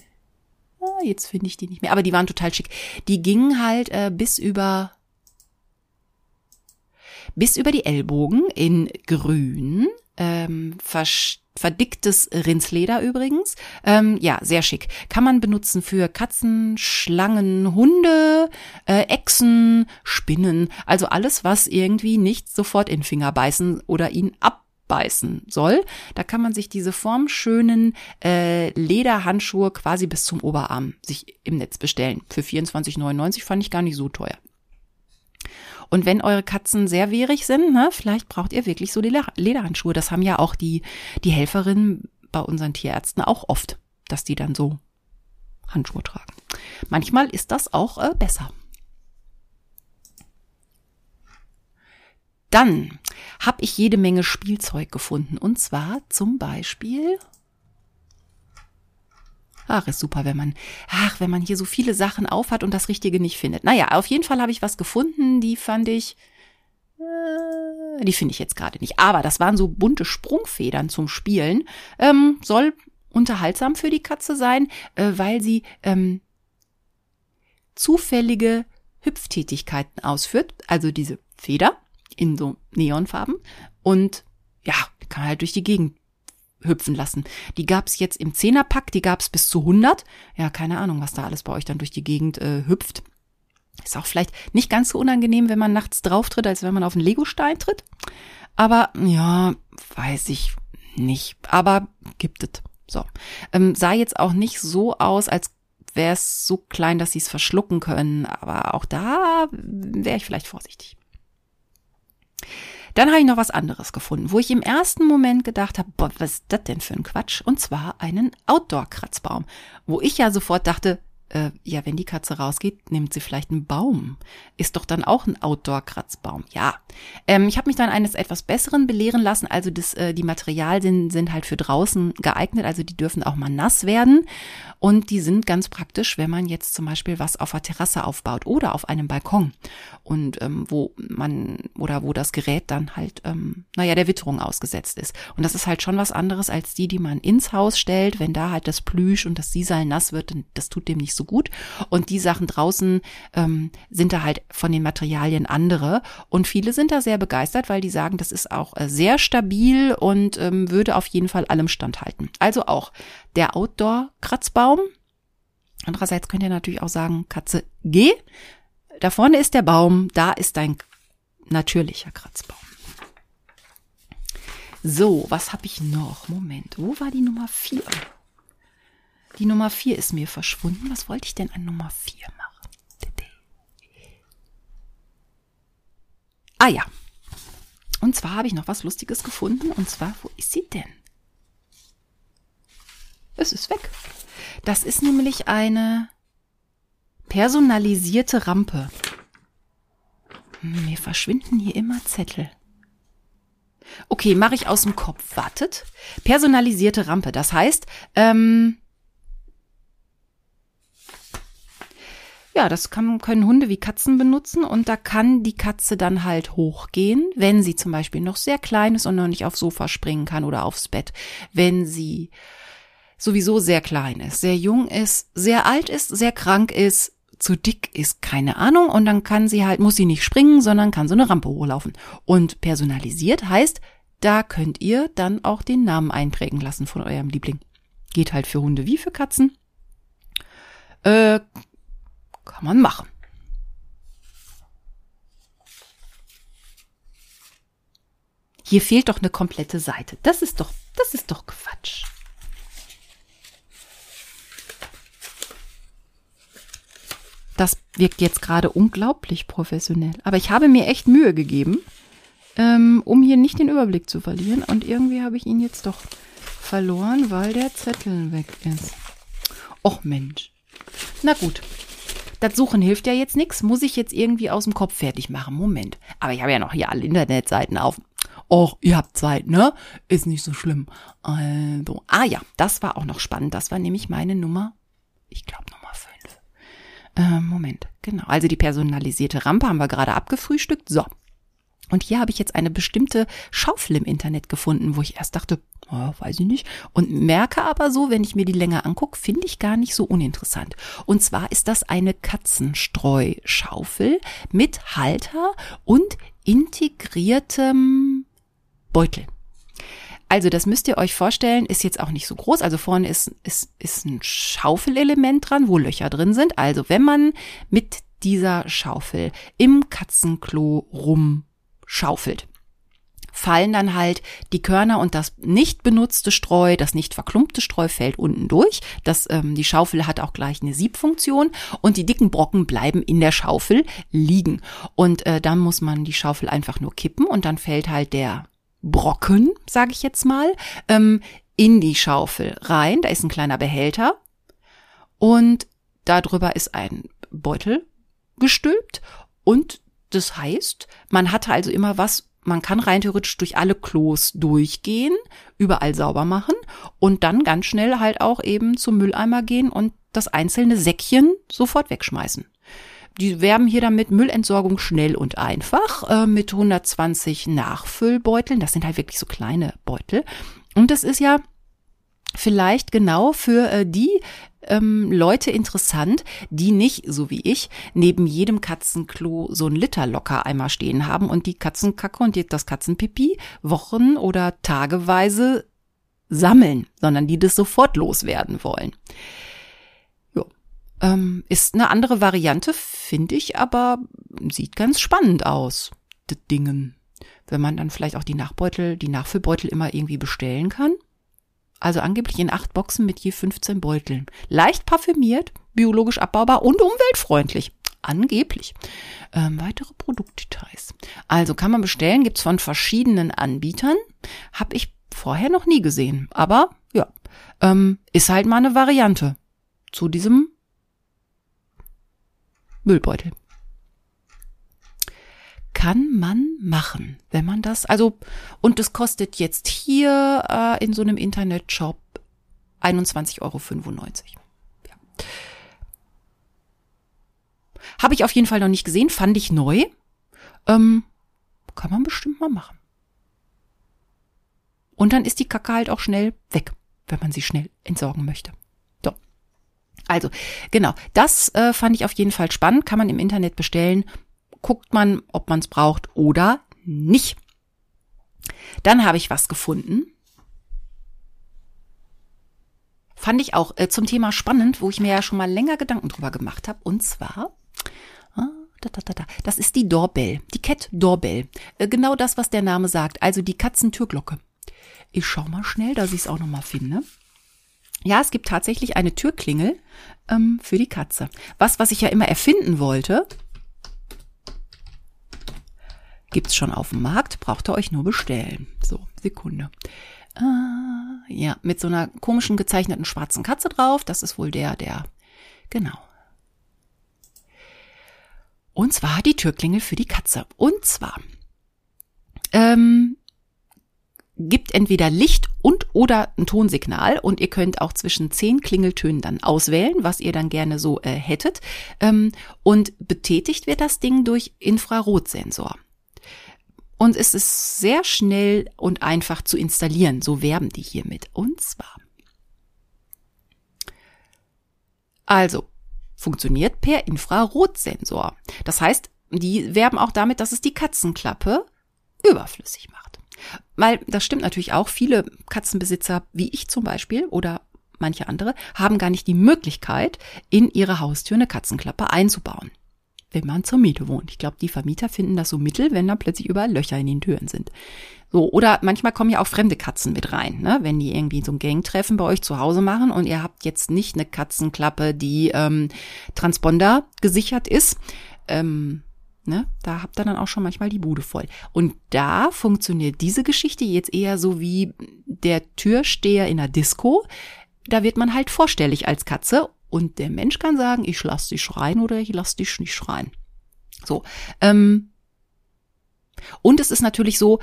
Ah, jetzt finde ich die nicht mehr. Aber die waren total schick. Die gingen halt äh, bis über bis über die Ellbogen in grün, ähm, verdicktes Rindsleder übrigens. Ähm, ja, sehr schick. Kann man benutzen für Katzen, Schlangen, Hunde, äh, Echsen, Spinnen. Also alles, was irgendwie nicht sofort in Finger beißen oder ihn ab beißen soll. Da kann man sich diese formschönen äh, Lederhandschuhe quasi bis zum Oberarm sich im Netz bestellen. Für 24,99 fand ich gar nicht so teuer. Und wenn eure Katzen sehr wehrig sind, ne, vielleicht braucht ihr wirklich so Lederhandschuhe. Das haben ja auch die, die Helferinnen bei unseren Tierärzten auch oft, dass die dann so Handschuhe tragen. Manchmal ist das auch äh, besser. Dann habe ich jede Menge Spielzeug gefunden. Und zwar zum Beispiel. Ach, ist super, wenn man, ach, wenn man hier so viele Sachen aufhat und das Richtige nicht findet. Naja, auf jeden Fall habe ich was gefunden, die fand ich, äh, die finde ich jetzt gerade nicht. Aber das waren so bunte Sprungfedern zum Spielen. Ähm, soll unterhaltsam für die Katze sein, äh, weil sie ähm, zufällige Hüpftätigkeiten ausführt. Also diese Feder in so Neonfarben und ja, kann halt durch die Gegend hüpfen lassen. Die gab's jetzt im Zehnerpack, die gab's bis zu 100. Ja, keine Ahnung, was da alles bei euch dann durch die Gegend äh, hüpft. Ist auch vielleicht nicht ganz so unangenehm, wenn man nachts drauf tritt, als wenn man auf einen Legostein tritt. Aber ja, weiß ich nicht, aber gibt es. So. Ähm, sah jetzt auch nicht so aus, als wäre es so klein, dass sie es verschlucken können, aber auch da wäre ich vielleicht vorsichtig. Dann habe ich noch was anderes gefunden, wo ich im ersten Moment gedacht habe, boah, was ist das denn für ein Quatsch? Und zwar einen Outdoor-Kratzbaum, wo ich ja sofort dachte, äh, ja, wenn die Katze rausgeht, nimmt sie vielleicht einen Baum. Ist doch dann auch ein Outdoor-Kratzbaum. Ja. Ähm, ich habe mich dann eines etwas Besseren belehren lassen. Also das, äh, die Materialien sind halt für draußen geeignet. Also die dürfen auch mal nass werden. Und die sind ganz praktisch, wenn man jetzt zum Beispiel was auf der Terrasse aufbaut oder auf einem Balkon. Und ähm, wo man oder wo das Gerät dann halt, ähm, naja, der Witterung ausgesetzt ist. Und das ist halt schon was anderes als die, die man ins Haus stellt. Wenn da halt das Plüsch und das Sisal nass wird, das tut dem nicht so gut. Und die Sachen draußen ähm, sind da halt von den Materialien andere. Und viele sind da sehr begeistert, weil die sagen, das ist auch äh, sehr stabil und ähm, würde auf jeden Fall allem standhalten. Also auch der Outdoor-Kratzbaum. Andererseits könnt ihr natürlich auch sagen, Katze, geh. Da vorne ist der Baum, da ist dein natürlicher Kratzbaum. So, was habe ich noch? Moment, wo war die Nummer vier? Die Nummer 4 ist mir verschwunden. Was wollte ich denn an Nummer 4 machen? Ah ja. Und zwar habe ich noch was Lustiges gefunden. Und zwar, wo ist sie denn? Es ist weg. Das ist nämlich eine personalisierte Rampe. Mir verschwinden hier immer Zettel. Okay, mache ich aus dem Kopf. Wartet. Personalisierte Rampe. Das heißt, ähm, Ja, das kann, können Hunde wie Katzen benutzen und da kann die Katze dann halt hochgehen, wenn sie zum Beispiel noch sehr klein ist und noch nicht aufs Sofa springen kann oder aufs Bett. Wenn sie sowieso sehr klein ist, sehr jung ist, sehr alt ist, sehr krank ist, zu dick ist, keine Ahnung. Und dann kann sie halt, muss sie nicht springen, sondern kann so eine Rampe hochlaufen. Und personalisiert heißt, da könnt ihr dann auch den Namen einprägen lassen von eurem Liebling. Geht halt für Hunde wie für Katzen. Äh, kann man machen. Hier fehlt doch eine komplette Seite. Das ist doch, das ist doch Quatsch. Das wirkt jetzt gerade unglaublich professionell. Aber ich habe mir echt Mühe gegeben, ähm, um hier nicht den Überblick zu verlieren. Und irgendwie habe ich ihn jetzt doch verloren, weil der Zettel weg ist. Och Mensch. Na gut, das Suchen hilft ja jetzt nichts, muss ich jetzt irgendwie aus dem Kopf fertig machen. Moment. Aber ich habe ja noch hier alle Internetseiten auf. Och, ihr habt Zeit, ne? Ist nicht so schlimm. Also, ah ja, das war auch noch spannend. Das war nämlich meine Nummer, ich glaube Nummer 5. Äh, Moment, genau. Also die personalisierte Rampe haben wir gerade abgefrühstückt. So. Und hier habe ich jetzt eine bestimmte Schaufel im Internet gefunden, wo ich erst dachte, oh, weiß ich nicht. Und merke aber so, wenn ich mir die länger angucke, finde ich gar nicht so uninteressant. Und zwar ist das eine Katzenstreuschaufel mit Halter und integriertem Beutel. Also das müsst ihr euch vorstellen, ist jetzt auch nicht so groß. Also vorne ist, ist, ist ein Schaufelelement dran, wo Löcher drin sind. Also wenn man mit dieser Schaufel im Katzenklo rumschaufelt, fallen dann halt die Körner und das nicht benutzte Streu, das nicht verklumpte Streu fällt unten durch. Das, ähm, die Schaufel hat auch gleich eine Siebfunktion und die dicken Brocken bleiben in der Schaufel liegen. Und äh, dann muss man die Schaufel einfach nur kippen und dann fällt halt der Brocken, sage ich jetzt mal, ähm, in die Schaufel rein. Da ist ein kleiner Behälter und darüber ist ein Beutel gestülpt und das heißt, man hat also immer was man kann rein theoretisch durch alle Klos durchgehen, überall sauber machen und dann ganz schnell halt auch eben zum Mülleimer gehen und das einzelne Säckchen sofort wegschmeißen. Die werben hier damit Müllentsorgung schnell und einfach äh, mit 120 Nachfüllbeuteln. Das sind halt wirklich so kleine Beutel. Und das ist ja vielleicht genau für äh, die ähm, Leute interessant, die nicht, so wie ich, neben jedem Katzenklo so ein Literlocker einmal stehen haben und die Katzenkacke und das Katzenpipi Wochen oder tageweise sammeln, sondern die das sofort loswerden wollen. Jo. Ähm, ist eine andere Variante, finde ich, aber sieht ganz spannend aus, das Dingen. wenn man dann vielleicht auch die Nachbeutel, die Nachfüllbeutel immer irgendwie bestellen kann. Also angeblich in acht Boxen mit je 15 Beuteln. Leicht parfümiert, biologisch abbaubar und umweltfreundlich. Angeblich. Ähm, weitere Produktdetails. Also kann man bestellen, gibt's von verschiedenen Anbietern. Hab ich vorher noch nie gesehen. Aber ja, ähm, ist halt mal eine Variante zu diesem Müllbeutel. Kann man machen, wenn man das, also, und das kostet jetzt hier äh, in so einem Internetshop 21,95 Euro. Ja. Habe ich auf jeden Fall noch nicht gesehen, fand ich neu. Ähm, kann man bestimmt mal machen. Und dann ist die Kacke halt auch schnell weg, wenn man sie schnell entsorgen möchte. So. Also, genau, das äh, fand ich auf jeden Fall spannend, kann man im Internet bestellen. Guckt man, ob man es braucht oder nicht. Dann habe ich was gefunden. Fand ich auch äh, zum Thema spannend, wo ich mir ja schon mal länger Gedanken drüber gemacht habe. Und zwar, ah, da, da, da, da, das ist die Doorbell, die Cat Doorbell. Äh, genau das, was der Name sagt, also die Katzentürglocke. Ich schau mal schnell, dass ich es auch nochmal finde. Ja, es gibt tatsächlich eine Türklingel ähm, für die Katze. Was, was ich ja immer erfinden wollte, gibt's schon auf dem Markt, braucht ihr euch nur bestellen. So, Sekunde. Äh, ja, mit so einer komischen gezeichneten schwarzen Katze drauf. Das ist wohl der, der, genau. Und zwar die Türklingel für die Katze. Und zwar ähm, gibt entweder Licht und oder ein Tonsignal und ihr könnt auch zwischen zehn Klingeltönen dann auswählen, was ihr dann gerne so äh, hättet. Ähm, und betätigt wird das Ding durch Infrarotsensor. Und es ist sehr schnell und einfach zu installieren. So werben die hiermit. Und zwar. Also, funktioniert per Infrarotsensor. Das heißt, die werben auch damit, dass es die Katzenklappe überflüssig macht. Weil das stimmt natürlich auch, viele Katzenbesitzer, wie ich zum Beispiel oder manche andere, haben gar nicht die Möglichkeit, in ihre Haustür eine Katzenklappe einzubauen. Wenn man zur Miete wohnt. Ich glaube, die Vermieter finden das so mittel, wenn da plötzlich überall Löcher in den Türen sind. So, oder manchmal kommen ja auch fremde Katzen mit rein, ne? wenn die irgendwie so ein Gangtreffen bei euch zu Hause machen und ihr habt jetzt nicht eine Katzenklappe, die ähm, Transponder gesichert ist. Ähm, Ne? Da habt ihr dann auch schon manchmal die Bude voll. Und da funktioniert diese Geschichte jetzt eher so wie der Türsteher in der Disco. Da wird man halt vorstellig als Katze und der Mensch kann sagen, ich lass dich schreien oder ich lass dich nicht schreien. So. Ähm, und es ist natürlich so,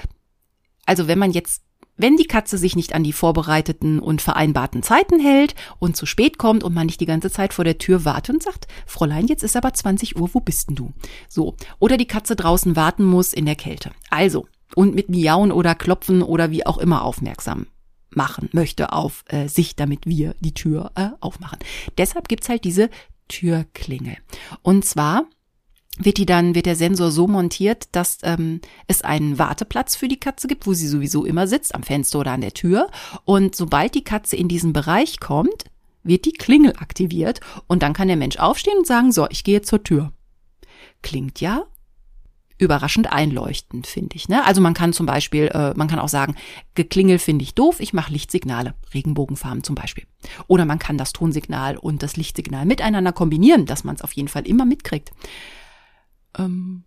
also wenn man jetzt wenn die Katze sich nicht an die vorbereiteten und vereinbarten Zeiten hält und zu spät kommt und man nicht die ganze Zeit vor der Tür wartet und sagt, Fräulein, jetzt ist aber 20 Uhr, wo bist denn du? So. Oder die Katze draußen warten muss in der Kälte. Also. Und mit Miauen oder Klopfen oder wie auch immer aufmerksam machen möchte auf äh, sich, damit wir die Tür äh, aufmachen. Deshalb gibt's halt diese Türklingel. Und zwar wird die dann, wird der Sensor so montiert, dass ähm, es einen Warteplatz für die Katze gibt, wo sie sowieso immer sitzt, am Fenster oder an der Tür. Und sobald die Katze in diesen Bereich kommt, wird die Klingel aktiviert und dann kann der Mensch aufstehen und sagen, so, ich gehe zur Tür. Klingt ja überraschend einleuchtend, finde ich. Ne? Also man kann zum Beispiel, äh, man kann auch sagen, geklingel finde ich doof, ich mache Lichtsignale, Regenbogenfarben zum Beispiel. Oder man kann das Tonsignal und das Lichtsignal miteinander kombinieren, dass man es auf jeden Fall immer mitkriegt. Ähm,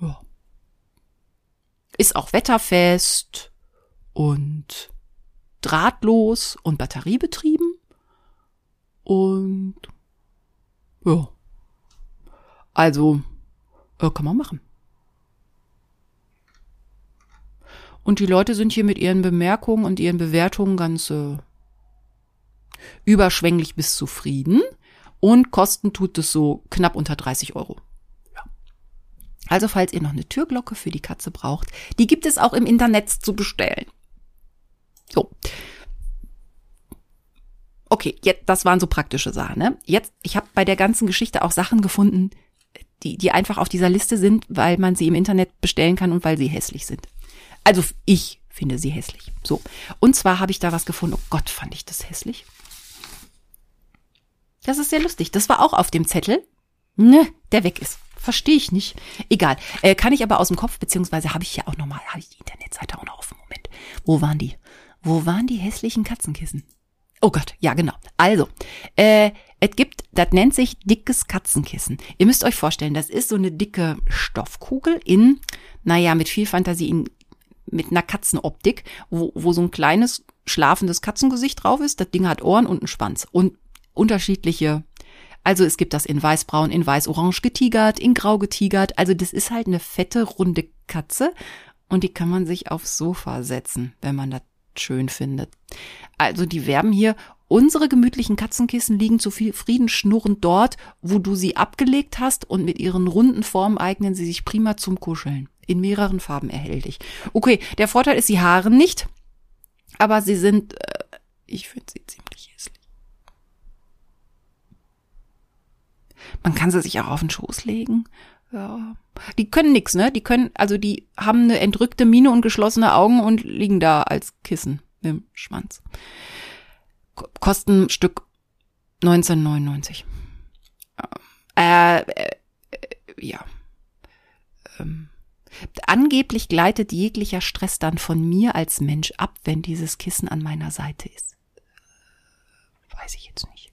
ja. Ist auch wetterfest und drahtlos und batteriebetrieben. Und ja. Also, äh, kann man machen. Und die Leute sind hier mit ihren Bemerkungen und ihren Bewertungen ganz äh, überschwänglich bis zufrieden und kosten tut es so knapp unter 30 Euro. Ja. Also falls ihr noch eine Türglocke für die Katze braucht, die gibt es auch im Internet zu bestellen. So. Okay, jetzt, das waren so praktische Sachen. Ne? Jetzt, ich habe bei der ganzen Geschichte auch Sachen gefunden, die, die einfach auf dieser Liste sind, weil man sie im Internet bestellen kann und weil sie hässlich sind. Also ich finde sie hässlich. So. Und zwar habe ich da was gefunden. Oh Gott, fand ich das hässlich. Das ist sehr lustig. Das war auch auf dem Zettel. Ne, der weg ist. Verstehe ich nicht. Egal. Äh, kann ich aber aus dem Kopf, beziehungsweise habe ich ja auch nochmal, habe ich die Internetseite auch noch auf dem Moment. Wo waren die? Wo waren die hässlichen Katzenkissen? Oh Gott, ja genau. Also, äh, es gibt, das nennt sich dickes Katzenkissen. Ihr müsst euch vorstellen, das ist so eine dicke Stoffkugel in, naja, mit viel Fantasie, in, mit einer Katzenoptik, wo, wo so ein kleines schlafendes Katzengesicht drauf ist. Das Ding hat Ohren und einen Schwanz und unterschiedliche also es gibt das in weißbraun, in weiß-orange getigert, in grau getigert. Also das ist halt eine fette, runde Katze und die kann man sich aufs Sofa setzen, wenn man das schön findet. Also die werben hier, unsere gemütlichen Katzenkissen liegen zu viel Frieden schnurrend dort, wo du sie abgelegt hast und mit ihren runden Formen eignen sie sich prima zum Kuscheln. In mehreren Farben erhältlich. Okay, der Vorteil ist, sie haaren nicht, aber sie sind, äh, ich finde sie ziemlich hässlich. Man kann sie sich auch auf den Schoß legen. Ja. Die können nix, ne? Die können, also die haben eine entrückte Miene und geschlossene Augen und liegen da als Kissen im Schwanz. Kosten Stück 1999. Äh, äh, ja. Ähm. Angeblich gleitet jeglicher Stress dann von mir als Mensch ab, wenn dieses Kissen an meiner Seite ist. Weiß ich jetzt nicht.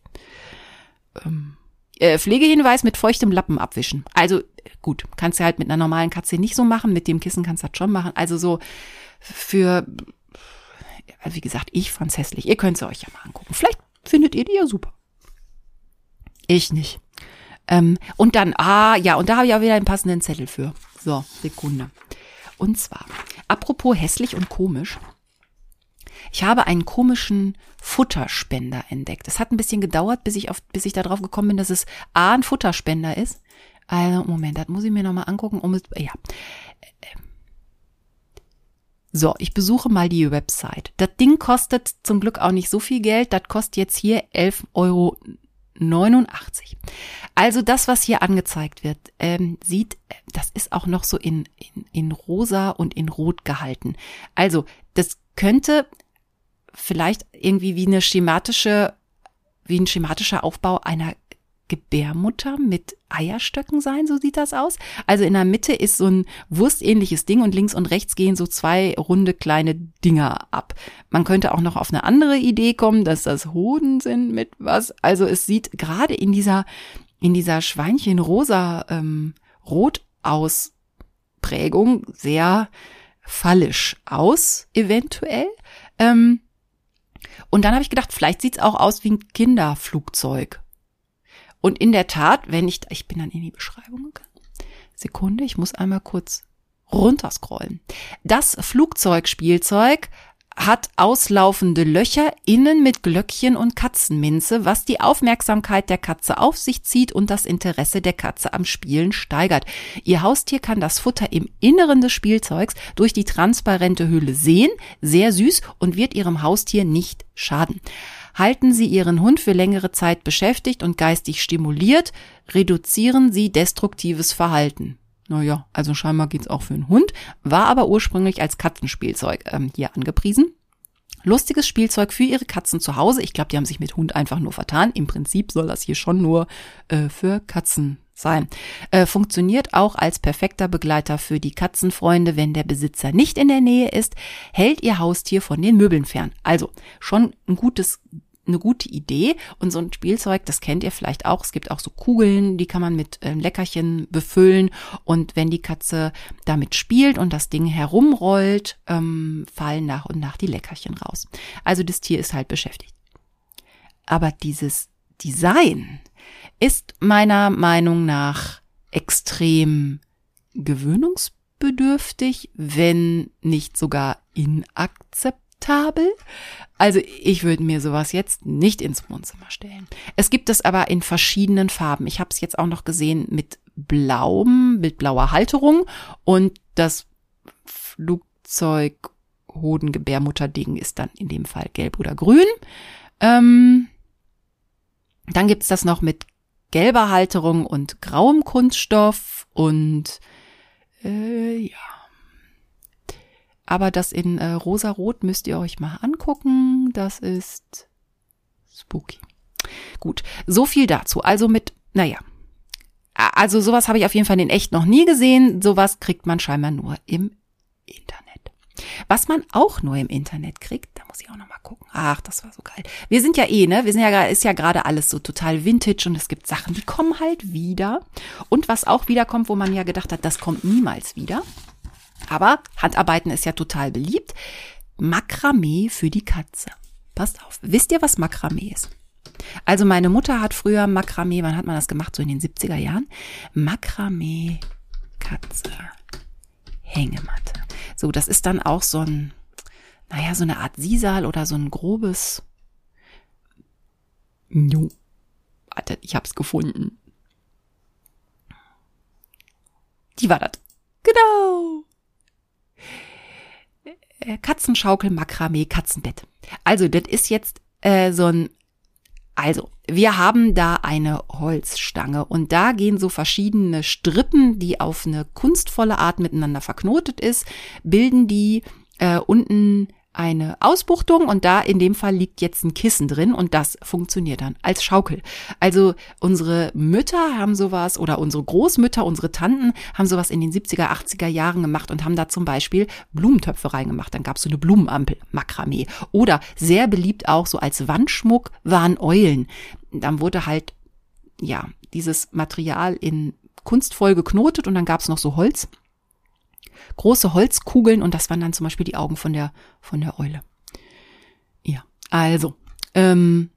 Ähm. Äh, Pflegehinweis mit feuchtem Lappen abwischen. Also gut, kannst du halt mit einer normalen Katze nicht so machen, mit dem Kissen kannst du das schon machen. Also so für, wie gesagt, ich fand's hässlich. Ihr könnt sie euch ja mal angucken. Vielleicht findet ihr die ja super. Ich nicht. Ähm, und dann, ah, ja, und da habe ich auch wieder einen passenden Zettel für. So, Sekunde. Und zwar, apropos hässlich und komisch. Ich habe einen komischen Futterspender entdeckt. Es hat ein bisschen gedauert, bis ich auf, bis ich darauf gekommen bin, dass es A ein Futterspender ist. Also, Moment, das muss ich mir nochmal angucken, um es, ja. So, ich besuche mal die Website. Das Ding kostet zum Glück auch nicht so viel Geld. Das kostet jetzt hier 11,89 Euro. Also das, was hier angezeigt wird, ähm, sieht, das ist auch noch so in, in, in rosa und in rot gehalten. Also das könnte vielleicht irgendwie wie eine schematische, wie ein schematischer Aufbau einer Gebärmutter mit Eierstöcken sein, so sieht das aus. Also in der Mitte ist so ein wurstähnliches Ding und links und rechts gehen so zwei runde kleine Dinger ab. Man könnte auch noch auf eine andere Idee kommen, dass das Hoden sind mit was. Also es sieht gerade in dieser, in dieser Schweinchen-rosa ähm, Rot-Ausprägung sehr fallisch aus, eventuell. Ähm, und dann habe ich gedacht, vielleicht sieht's auch aus wie ein Kinderflugzeug. Und in der Tat, wenn ich, ich bin dann in die Beschreibung gegangen. Sekunde, ich muss einmal kurz runterscrollen. Das Flugzeugspielzeug hat auslaufende Löcher innen mit Glöckchen und Katzenminze, was die Aufmerksamkeit der Katze auf sich zieht und das Interesse der Katze am Spielen steigert. Ihr Haustier kann das Futter im Inneren des Spielzeugs durch die transparente Hülle sehen, sehr süß und wird ihrem Haustier nicht schaden. Halten Sie Ihren Hund für längere Zeit beschäftigt und geistig stimuliert, reduzieren Sie destruktives Verhalten. Naja, also scheinbar geht's auch für einen Hund, war aber ursprünglich als Katzenspielzeug ähm, hier angepriesen. Lustiges Spielzeug für ihre Katzen zu Hause. Ich glaube, die haben sich mit Hund einfach nur vertan. Im Prinzip soll das hier schon nur äh, für Katzen sein. Äh, funktioniert auch als perfekter Begleiter für die Katzenfreunde, wenn der Besitzer nicht in der Nähe ist, hält ihr Haustier von den Möbeln fern. Also schon ein gutes eine gute Idee. Und so ein Spielzeug, das kennt ihr vielleicht auch. Es gibt auch so Kugeln, die kann man mit äh, Leckerchen befüllen. Und wenn die Katze damit spielt und das Ding herumrollt, ähm, fallen nach und nach die Leckerchen raus. Also das Tier ist halt beschäftigt. Aber dieses Design ist meiner Meinung nach extrem gewöhnungsbedürftig, wenn nicht sogar inakzeptabel akzeptabel. Also ich würde mir sowas jetzt nicht ins Wohnzimmer stellen. Es gibt es aber in verschiedenen Farben. Ich habe es jetzt auch noch gesehen mit blauem, mit blauer Halterung und das Flugzeug Hodengebärmutterding ist dann in dem Fall gelb oder grün. Ähm, dann gibt's das noch mit gelber Halterung und grauem Kunststoff und äh, ja. Aber das in äh, rosa-rot müsst ihr euch mal angucken. Das ist spooky. Gut, so viel dazu. Also mit, naja, also sowas habe ich auf jeden Fall in echt noch nie gesehen. Sowas kriegt man scheinbar nur im Internet. Was man auch nur im Internet kriegt, da muss ich auch noch mal gucken. Ach, das war so geil. Wir sind ja eh, ne? Wir sind ja ist ja gerade alles so total vintage und es gibt Sachen, die kommen halt wieder. Und was auch wiederkommt, wo man ja gedacht hat, das kommt niemals wieder. Aber Handarbeiten ist ja total beliebt. Makramee für die Katze. Passt auf. Wisst ihr, was Makramee ist? Also meine Mutter hat früher Makramee, wann hat man das gemacht? So in den 70er Jahren. Makramee Katze. Hängematte. So, das ist dann auch so ein, naja, so eine Art Sisal oder so ein grobes. Jo. Warte, ich hab's gefunden. Die war das. Genau. Äh, Katzenschaukel, Makramee, Katzenbett. Also, das ist jetzt äh, so ein also, wir haben da eine Holzstange und da gehen so verschiedene Strippen, die auf eine kunstvolle Art miteinander verknotet ist, bilden die äh, unten eine Ausbuchtung und da in dem Fall liegt jetzt ein Kissen drin und das funktioniert dann als Schaukel. Also unsere Mütter haben sowas oder unsere Großmütter, unsere Tanten haben sowas in den 70er, 80er Jahren gemacht und haben da zum Beispiel Blumentöpfe reingemacht. Dann gab es so eine Blumenampel, Makramee. Oder sehr beliebt auch so als Wandschmuck waren Eulen. Dann wurde halt, ja, dieses Material in kunstvoll geknotet und dann gab es noch so Holz große Holzkugeln und das waren dann zum Beispiel die Augen von der, von der Eule. Ja, also, ähm,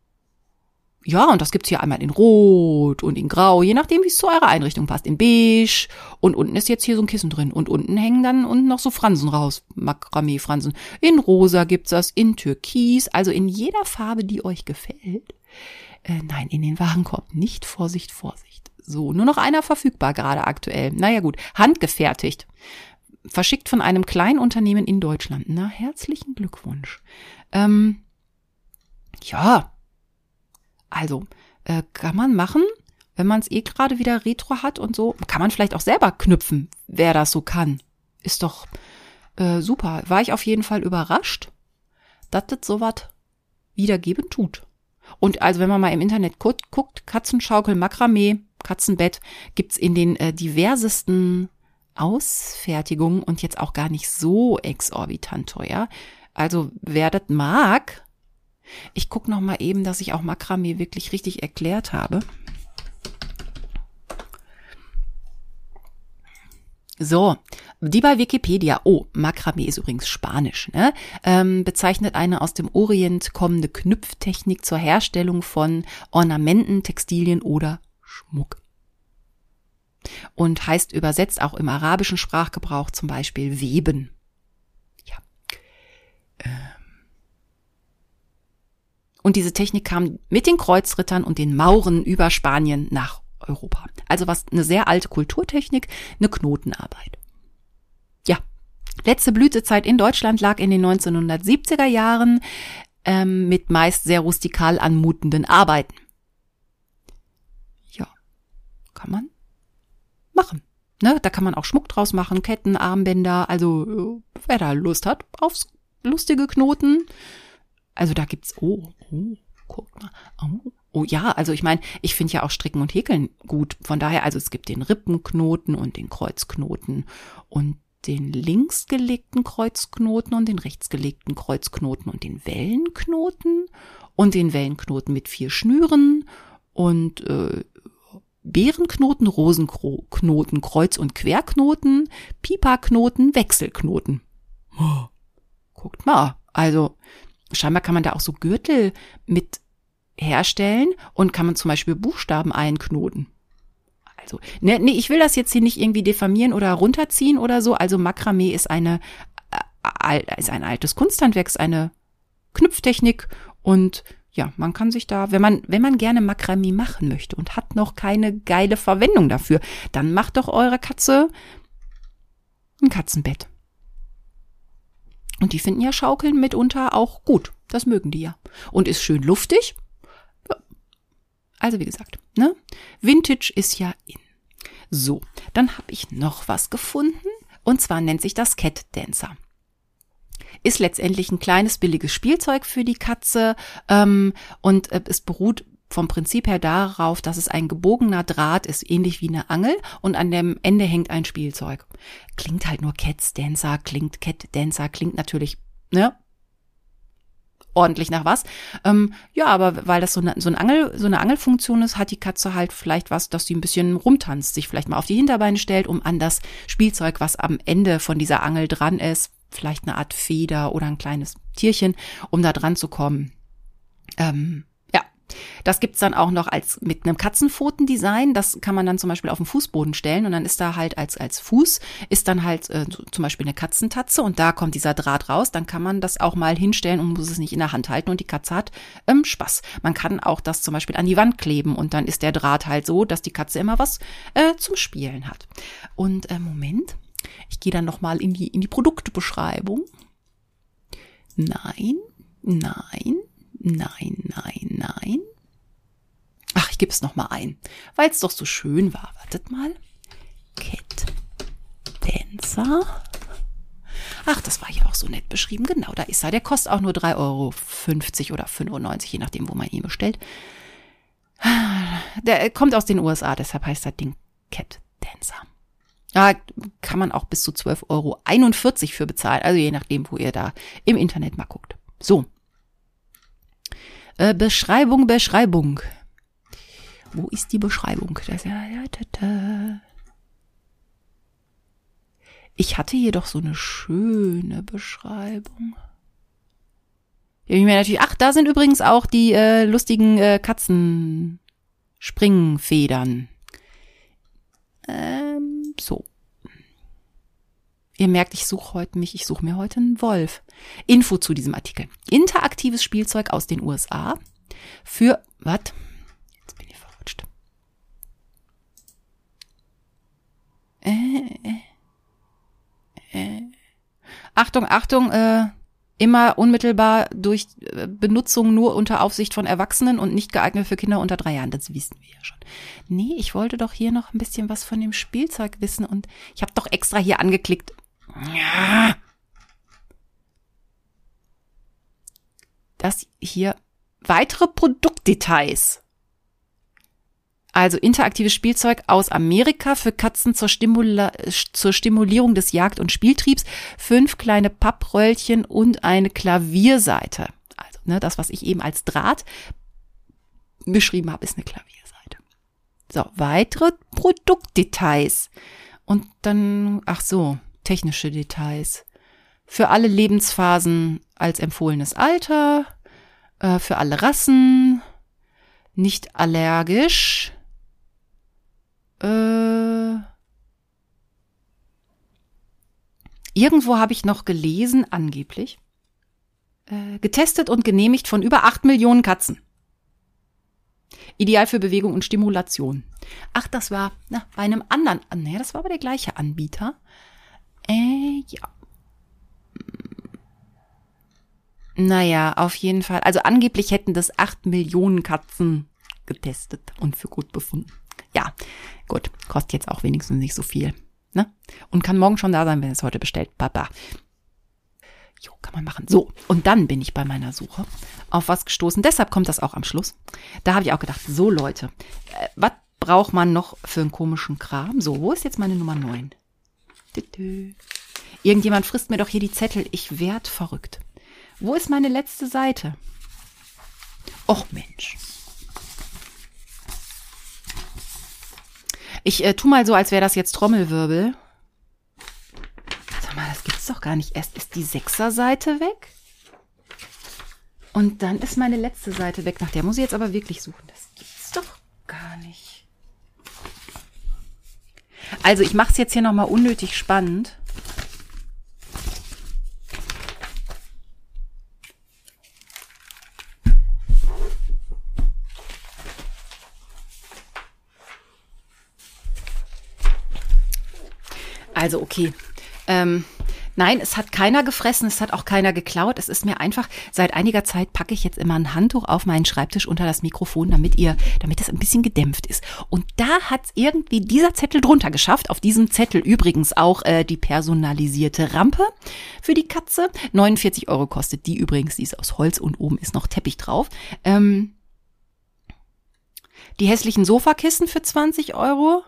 ja, und das gibt's hier einmal in Rot und in Grau, je nachdem, wie es zu eurer Einrichtung passt. In Beige und unten ist jetzt hier so ein Kissen drin und unten hängen dann unten noch so Fransen raus, Makramee-Fransen. In Rosa gibt's das, in Türkis, also in jeder Farbe, die euch gefällt. Äh, nein, in den Warenkorb nicht. Vorsicht, Vorsicht. So, nur noch einer verfügbar gerade aktuell. Naja gut, handgefertigt verschickt von einem kleinen Unternehmen in Deutschland. Na, herzlichen Glückwunsch. Ähm, ja, also äh, kann man machen, wenn man es eh gerade wieder retro hat und so. Kann man vielleicht auch selber knüpfen, wer das so kann. Ist doch äh, super. War ich auf jeden Fall überrascht, dass das sowas wiedergeben tut. Und also wenn man mal im Internet guckt, Katzenschaukel, Makramee, Katzenbett, gibt's in den äh, diversesten Ausfertigung und jetzt auch gar nicht so exorbitant teuer. Also wer das mag, ich gucke noch mal eben, dass ich auch Makramee wirklich richtig erklärt habe. So, die bei Wikipedia, oh, Makramee ist übrigens Spanisch, ne? ähm, bezeichnet eine aus dem Orient kommende Knüpftechnik zur Herstellung von Ornamenten, Textilien oder Schmuck und heißt übersetzt auch im arabischen Sprachgebrauch zum Beispiel weben. Ja. Ähm. Und diese Technik kam mit den Kreuzrittern und den Mauren über Spanien nach Europa. Also was eine sehr alte Kulturtechnik, eine Knotenarbeit. Ja, letzte Blütezeit in Deutschland lag in den 1970er Jahren ähm, mit meist sehr rustikal anmutenden Arbeiten. Ja, kann man machen. Ne, da kann man auch Schmuck draus machen, Ketten, Armbänder, also wer da Lust hat aufs lustige Knoten. Also da gibt's, oh, oh, guck mal, oh, oh ja, also ich meine, ich finde ja auch Stricken und Häkeln gut. Von daher, also es gibt den Rippenknoten und den Kreuzknoten und den links gelegten Kreuzknoten und den rechts gelegten Kreuzknoten und den Wellenknoten und den Wellenknoten mit vier Schnüren und äh, Beerenknoten, Rosenknoten, Kreuz- und Querknoten, Pipa-Knoten, Wechselknoten. Oh, guckt mal. Also scheinbar kann man da auch so Gürtel mit herstellen und kann man zum Beispiel Buchstaben einknoten. Also, ne, nee, ich will das jetzt hier nicht irgendwie diffamieren oder runterziehen oder so. Also Makramee ist eine, äh, ist ein altes Kunsthandwerk, ist eine Knüpftechnik und ja, man kann sich da, wenn man, wenn man gerne Makramee machen möchte und hat noch keine geile Verwendung dafür, dann macht doch eure Katze ein Katzenbett. Und die finden ja Schaukeln mitunter auch gut. Das mögen die ja. Und ist schön luftig. Also wie gesagt, ne? Vintage ist ja in. So, dann habe ich noch was gefunden. Und zwar nennt sich das Cat Dancer ist letztendlich ein kleines billiges Spielzeug für die Katze ähm, und äh, es beruht vom Prinzip her darauf, dass es ein gebogener Draht ist, ähnlich wie eine Angel, und an dem Ende hängt ein Spielzeug. Klingt halt nur Cats Dancer, klingt Cat Dancer, klingt natürlich, ne? ordentlich nach was. Ähm, ja, aber weil das so eine, so, eine Angel, so eine Angelfunktion ist, hat die Katze halt vielleicht was, dass sie ein bisschen rumtanzt, sich vielleicht mal auf die Hinterbeine stellt, um an das Spielzeug, was am Ende von dieser Angel dran ist, vielleicht eine Art Feder oder ein kleines Tierchen, um da dran zu kommen. Ähm, das gibt's dann auch noch als mit einem Katzenpfotendesign. Das kann man dann zum Beispiel auf den Fußboden stellen und dann ist da halt als, als Fuß ist dann halt äh, zum Beispiel eine Katzentatze und da kommt dieser Draht raus. Dann kann man das auch mal hinstellen und muss es nicht in der Hand halten und die Katze hat ähm, Spaß. Man kann auch das zum Beispiel an die Wand kleben und dann ist der Draht halt so, dass die Katze immer was äh, zum Spielen hat. Und äh, Moment, ich gehe dann noch mal in die in die Produktbeschreibung. Nein, nein, Nein, nein, nein. Ach, ich gebe es nochmal ein, weil es doch so schön war. Wartet mal. Cat Dancer. Ach, das war ja auch so nett beschrieben. Genau, da ist er. Der kostet auch nur 3,50 Euro oder 95, je nachdem, wo man ihn bestellt. Der kommt aus den USA, deshalb heißt das Ding Cat Dancer. Da kann man auch bis zu 12,41 Euro für bezahlen. Also je nachdem, wo ihr da im Internet mal guckt. So, äh, Beschreibung, Beschreibung. Wo ist die Beschreibung? Ich hatte hier doch so eine schöne Beschreibung. Ich mir natürlich, ach, da sind übrigens auch die äh, lustigen äh, Katzenspringfedern. Ähm, so. Ihr merkt, ich suche heute mich, ich suche mir heute einen Wolf. Info zu diesem Artikel. Interaktives Spielzeug aus den USA für, was? Jetzt bin ich verrutscht. Äh, äh, äh. Achtung, Achtung, äh, immer unmittelbar durch äh, Benutzung nur unter Aufsicht von Erwachsenen und nicht geeignet für Kinder unter drei Jahren. Das wissen wir ja schon. Nee, ich wollte doch hier noch ein bisschen was von dem Spielzeug wissen und ich habe doch extra hier angeklickt, das hier weitere Produktdetails. Also interaktives Spielzeug aus Amerika für Katzen zur, Stimula zur Stimulierung des Jagd- und Spieltriebs, fünf kleine Pappröllchen und eine Klavierseite. Also ne, das, was ich eben als Draht beschrieben habe, ist eine Klavierseite. So, weitere Produktdetails. Und dann, ach so, technische Details. Für alle Lebensphasen als empfohlenes Alter, äh, für alle Rassen, nicht allergisch. Äh, irgendwo habe ich noch gelesen, angeblich, äh, getestet und genehmigt von über acht Millionen Katzen. Ideal für Bewegung und Stimulation. Ach, das war na, bei einem anderen, naja, das war aber der gleiche Anbieter. Äh, ja. Naja, auf jeden Fall. Also angeblich hätten das acht Millionen Katzen getestet und für gut befunden. Ja, gut. Kostet jetzt auch wenigstens nicht so viel. Ne? Und kann morgen schon da sein, wenn es heute bestellt. Papa. Jo, kann man machen. So, und dann bin ich bei meiner Suche auf was gestoßen. Deshalb kommt das auch am Schluss. Da habe ich auch gedacht, so Leute, äh, was braucht man noch für einen komischen Kram? So, wo ist jetzt meine Nummer 9? Irgendjemand frisst mir doch hier die Zettel. Ich werd verrückt. Wo ist meine letzte Seite? Och Mensch. Ich äh, tu mal so, als wäre das jetzt Trommelwirbel. Sag mal, das gibt's doch gar nicht. Erst ist die Sechser-Seite weg. Und dann ist meine letzte Seite weg. Nach der muss ich jetzt aber wirklich suchen. Das gibt's doch gar nicht. Also ich mache es jetzt hier nochmal unnötig spannend. Also okay. Ähm, Nein, es hat keiner gefressen, es hat auch keiner geklaut. Es ist mir einfach, seit einiger Zeit packe ich jetzt immer ein Handtuch auf meinen Schreibtisch unter das Mikrofon, damit ihr, damit es ein bisschen gedämpft ist. Und da hat es irgendwie dieser Zettel drunter geschafft. Auf diesem Zettel übrigens auch äh, die personalisierte Rampe für die Katze. 49 Euro kostet die übrigens, die ist aus Holz und oben ist noch Teppich drauf. Ähm, die hässlichen Sofakissen für 20 Euro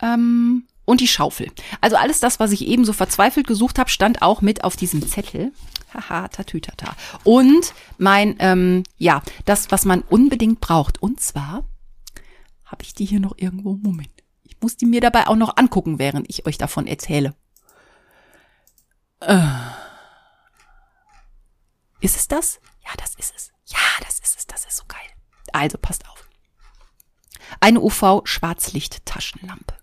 ähm, und die Schaufel. Also alles das, was ich eben so verzweifelt gesucht habe, stand auch mit auf diesem Zettel. Haha, tatütata. Und mein, ähm, ja, das, was man unbedingt braucht. Und zwar habe ich die hier noch irgendwo. Moment. Ich muss die mir dabei auch noch angucken, während ich euch davon erzähle. Äh. Ist es das? Ja, das ist es. Ja, das ist es. Das ist so geil. Also passt auf. Eine UV-Schwarzlicht-Taschenlampe.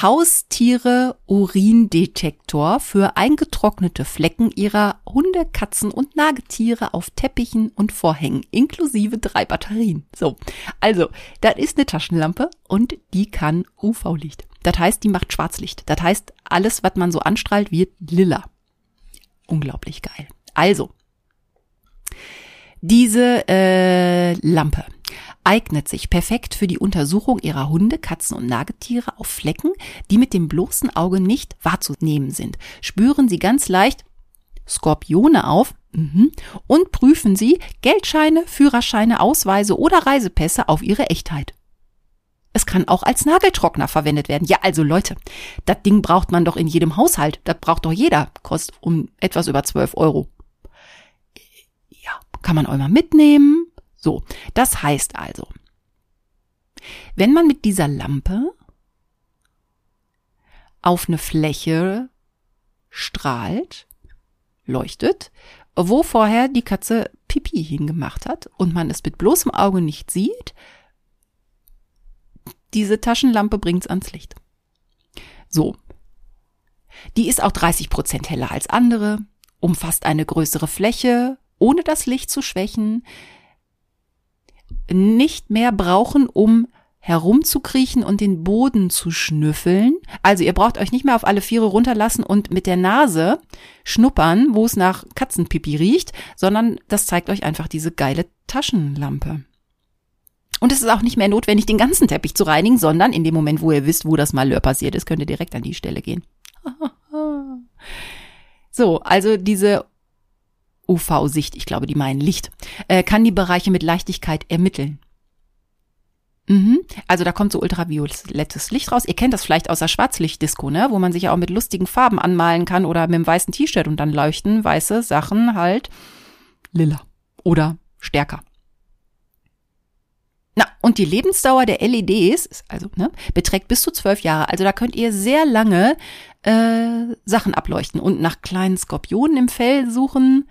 Haustiere Urindetektor für eingetrocknete Flecken ihrer Hunde, Katzen und Nagetiere auf Teppichen und Vorhängen inklusive drei Batterien. So, also, das ist eine Taschenlampe und die kann UV-Licht. Das heißt, die macht Schwarzlicht. Das heißt, alles, was man so anstrahlt, wird lila. Unglaublich geil. Also, diese äh, Lampe eignet sich perfekt für die Untersuchung ihrer Hunde, Katzen und Nagetiere auf Flecken, die mit dem bloßen Auge nicht wahrzunehmen sind. Spüren Sie ganz leicht Skorpione auf mhm, und prüfen Sie Geldscheine, Führerscheine, Ausweise oder Reisepässe auf ihre Echtheit. Es kann auch als Nageltrockner verwendet werden. Ja, also Leute, das Ding braucht man doch in jedem Haushalt. Das braucht doch jeder. Kostet um etwas über 12 Euro. Ja, kann man auch mal mitnehmen. So, das heißt also, wenn man mit dieser Lampe auf eine Fläche strahlt, leuchtet, wo vorher die Katze Pipi hingemacht hat und man es mit bloßem Auge nicht sieht, diese Taschenlampe bringt's ans Licht. So. Die ist auch 30 Prozent heller als andere, umfasst eine größere Fläche, ohne das Licht zu schwächen, nicht mehr brauchen, um herumzukriechen und den Boden zu schnüffeln. Also ihr braucht euch nicht mehr auf alle Viere runterlassen und mit der Nase schnuppern, wo es nach Katzenpipi riecht, sondern das zeigt euch einfach diese geile Taschenlampe. Und es ist auch nicht mehr notwendig, den ganzen Teppich zu reinigen, sondern in dem Moment, wo ihr wisst, wo das Malheur passiert ist, könnt ihr direkt an die Stelle gehen. so, also diese UV-Sicht, ich glaube, die meinen Licht, äh, kann die Bereiche mit Leichtigkeit ermitteln. Mhm. Also da kommt so ultraviolettes Licht raus. Ihr kennt das vielleicht aus der Schwarzlichtdisco, ne? wo man sich ja auch mit lustigen Farben anmalen kann oder mit einem weißen T-Shirt und dann leuchten weiße Sachen halt lila oder stärker. Na, und die Lebensdauer der LEDs, also, ne, beträgt bis zu zwölf Jahre. Also da könnt ihr sehr lange äh, Sachen ableuchten und nach kleinen Skorpionen im Fell suchen.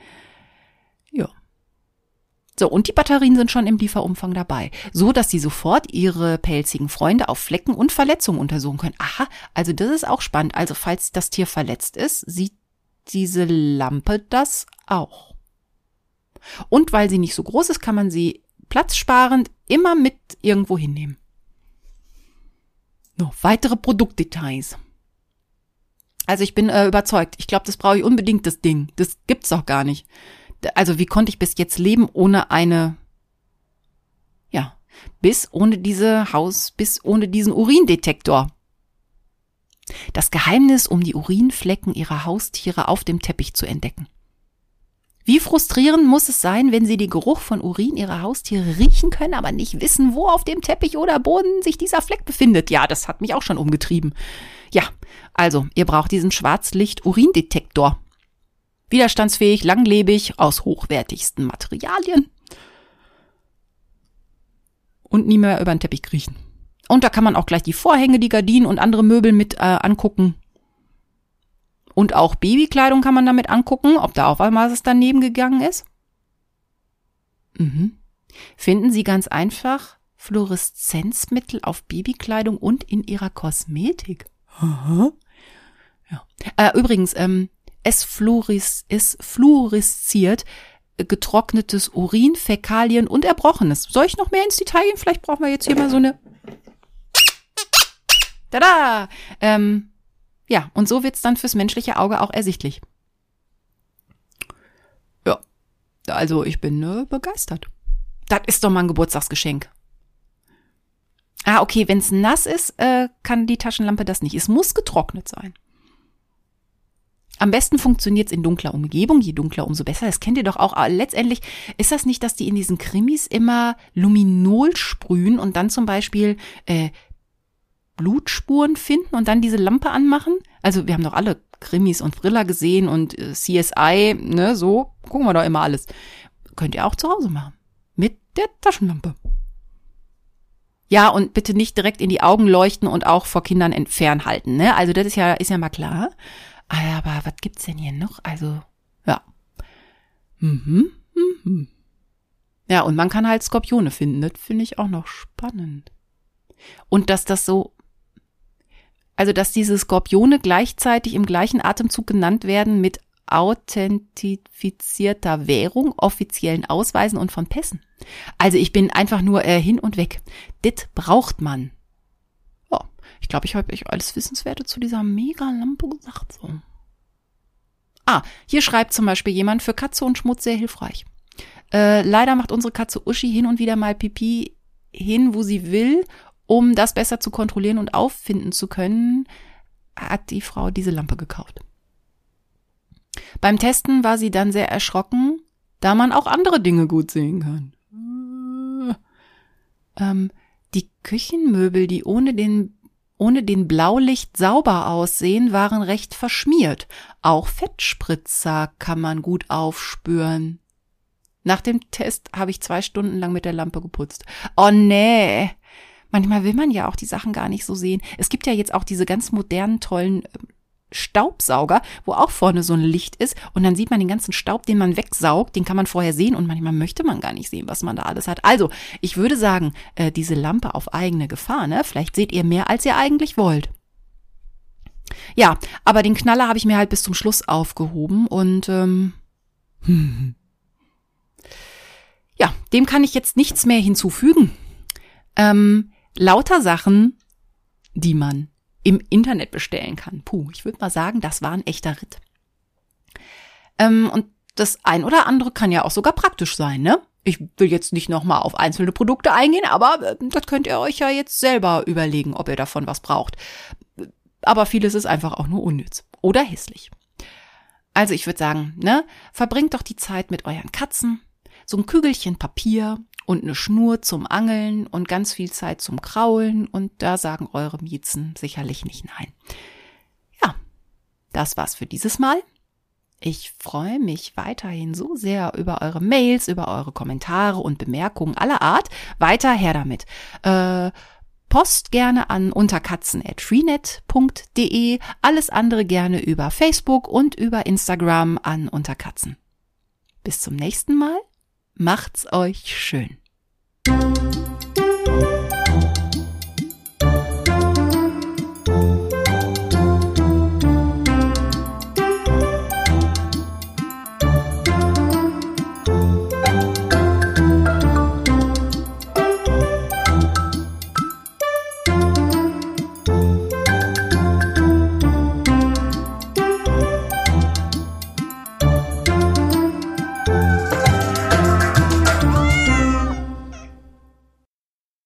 So, und die Batterien sind schon im Lieferumfang dabei, so dass sie sofort ihre pelzigen Freunde auf Flecken und Verletzungen untersuchen können. Aha, also das ist auch spannend. Also falls das Tier verletzt ist, sieht diese Lampe das auch. Und weil sie nicht so groß ist, kann man sie platzsparend immer mit irgendwo hinnehmen. Noch weitere Produktdetails. Also ich bin äh, überzeugt. Ich glaube, das brauche ich unbedingt, das Ding. Das gibt's doch gar nicht also wie konnte ich bis jetzt leben ohne eine, ja, bis ohne diese Haus, bis ohne diesen Urindetektor. Das Geheimnis, um die Urinflecken ihrer Haustiere auf dem Teppich zu entdecken. Wie frustrierend muss es sein, wenn Sie den Geruch von Urin Ihrer Haustiere riechen können, aber nicht wissen, wo auf dem Teppich oder Boden sich dieser Fleck befindet? Ja, das hat mich auch schon umgetrieben. Ja, also, ihr braucht diesen Schwarzlicht-Urindetektor widerstandsfähig, langlebig, aus hochwertigsten Materialien und nie mehr über den Teppich kriechen. Und da kann man auch gleich die Vorhänge, die Gardinen und andere Möbel mit äh, angucken. Und auch Babykleidung kann man damit angucken, ob da auch was daneben gegangen ist. Mhm. Finden Sie ganz einfach Fluoreszenzmittel auf Babykleidung und in Ihrer Kosmetik. Aha. Ja. Äh, übrigens, ähm, es, fluoris, es fluoresziert getrocknetes Urin, Fäkalien und Erbrochenes. Soll ich noch mehr ins Detail gehen? Vielleicht brauchen wir jetzt hier mal so eine. Tada! Ähm, ja, und so wird's dann fürs menschliche Auge auch ersichtlich. Ja, also ich bin äh, begeistert. Das ist doch mal ein Geburtstagsgeschenk. Ah, okay, wenn's nass ist, äh, kann die Taschenlampe das nicht. Es muss getrocknet sein. Am besten funktioniert es in dunkler Umgebung, je dunkler, umso besser. Das kennt ihr doch auch. Aber letztendlich ist das nicht, dass die in diesen Krimis immer Luminol sprühen und dann zum Beispiel äh, Blutspuren finden und dann diese Lampe anmachen? Also wir haben doch alle Krimis und Thriller gesehen und äh, CSI, ne, so gucken wir doch immer alles. Könnt ihr auch zu Hause machen. Mit der Taschenlampe. Ja, und bitte nicht direkt in die Augen leuchten und auch vor Kindern fernhalten, ne? Also das ist ja, ist ja mal klar. Aber was gibt's denn hier noch? Also, ja. Mhm, mhm. Ja, und man kann halt Skorpione finden. Das finde ich auch noch spannend. Und dass das so, also dass diese Skorpione gleichzeitig im gleichen Atemzug genannt werden mit authentifizierter Währung, offiziellen Ausweisen und von Pässen. Also ich bin einfach nur äh, hin und weg. Dit braucht man. Ich glaube, ich habe euch alles Wissenswerte zu dieser Mega-Lampe gesagt. So. Ah, hier schreibt zum Beispiel jemand für Katze und Schmutz sehr hilfreich. Äh, leider macht unsere Katze Uschi hin und wieder mal Pipi hin, wo sie will, um das besser zu kontrollieren und auffinden zu können, hat die Frau diese Lampe gekauft. Beim Testen war sie dann sehr erschrocken, da man auch andere Dinge gut sehen kann. Ähm, die Küchenmöbel, die ohne den ohne den Blaulicht sauber aussehen, waren recht verschmiert. Auch Fettspritzer kann man gut aufspüren. Nach dem Test habe ich zwei Stunden lang mit der Lampe geputzt. Oh nee. Manchmal will man ja auch die Sachen gar nicht so sehen. Es gibt ja jetzt auch diese ganz modernen, tollen ähm, Staubsauger, wo auch vorne so ein Licht ist und dann sieht man den ganzen Staub, den man wegsaugt, den kann man vorher sehen und manchmal möchte man gar nicht sehen, was man da alles hat. Also, ich würde sagen, äh, diese Lampe auf eigene Gefahr, ne? Vielleicht seht ihr mehr, als ihr eigentlich wollt. Ja, aber den Knaller habe ich mir halt bis zum Schluss aufgehoben und ähm, ja, dem kann ich jetzt nichts mehr hinzufügen. Ähm, lauter Sachen, die man im Internet bestellen kann. Puh, ich würde mal sagen, das war ein echter Ritt. Ähm, und das ein oder andere kann ja auch sogar praktisch sein, ne? Ich will jetzt nicht nochmal auf einzelne Produkte eingehen, aber äh, das könnt ihr euch ja jetzt selber überlegen, ob ihr davon was braucht. Aber vieles ist einfach auch nur unnütz oder hässlich. Also ich würde sagen, ne, verbringt doch die Zeit mit euren Katzen, so ein Kügelchen Papier und eine Schnur zum Angeln und ganz viel Zeit zum Kraulen und da sagen eure Miezen sicherlich nicht nein. Ja, das war's für dieses Mal. Ich freue mich weiterhin so sehr über eure Mails, über eure Kommentare und Bemerkungen aller Art. Weiter her damit. Äh, Post gerne an unterkatzen.freenet.de, alles andere gerne über Facebook und über Instagram an Unterkatzen. Bis zum nächsten Mal Macht's euch schön. Música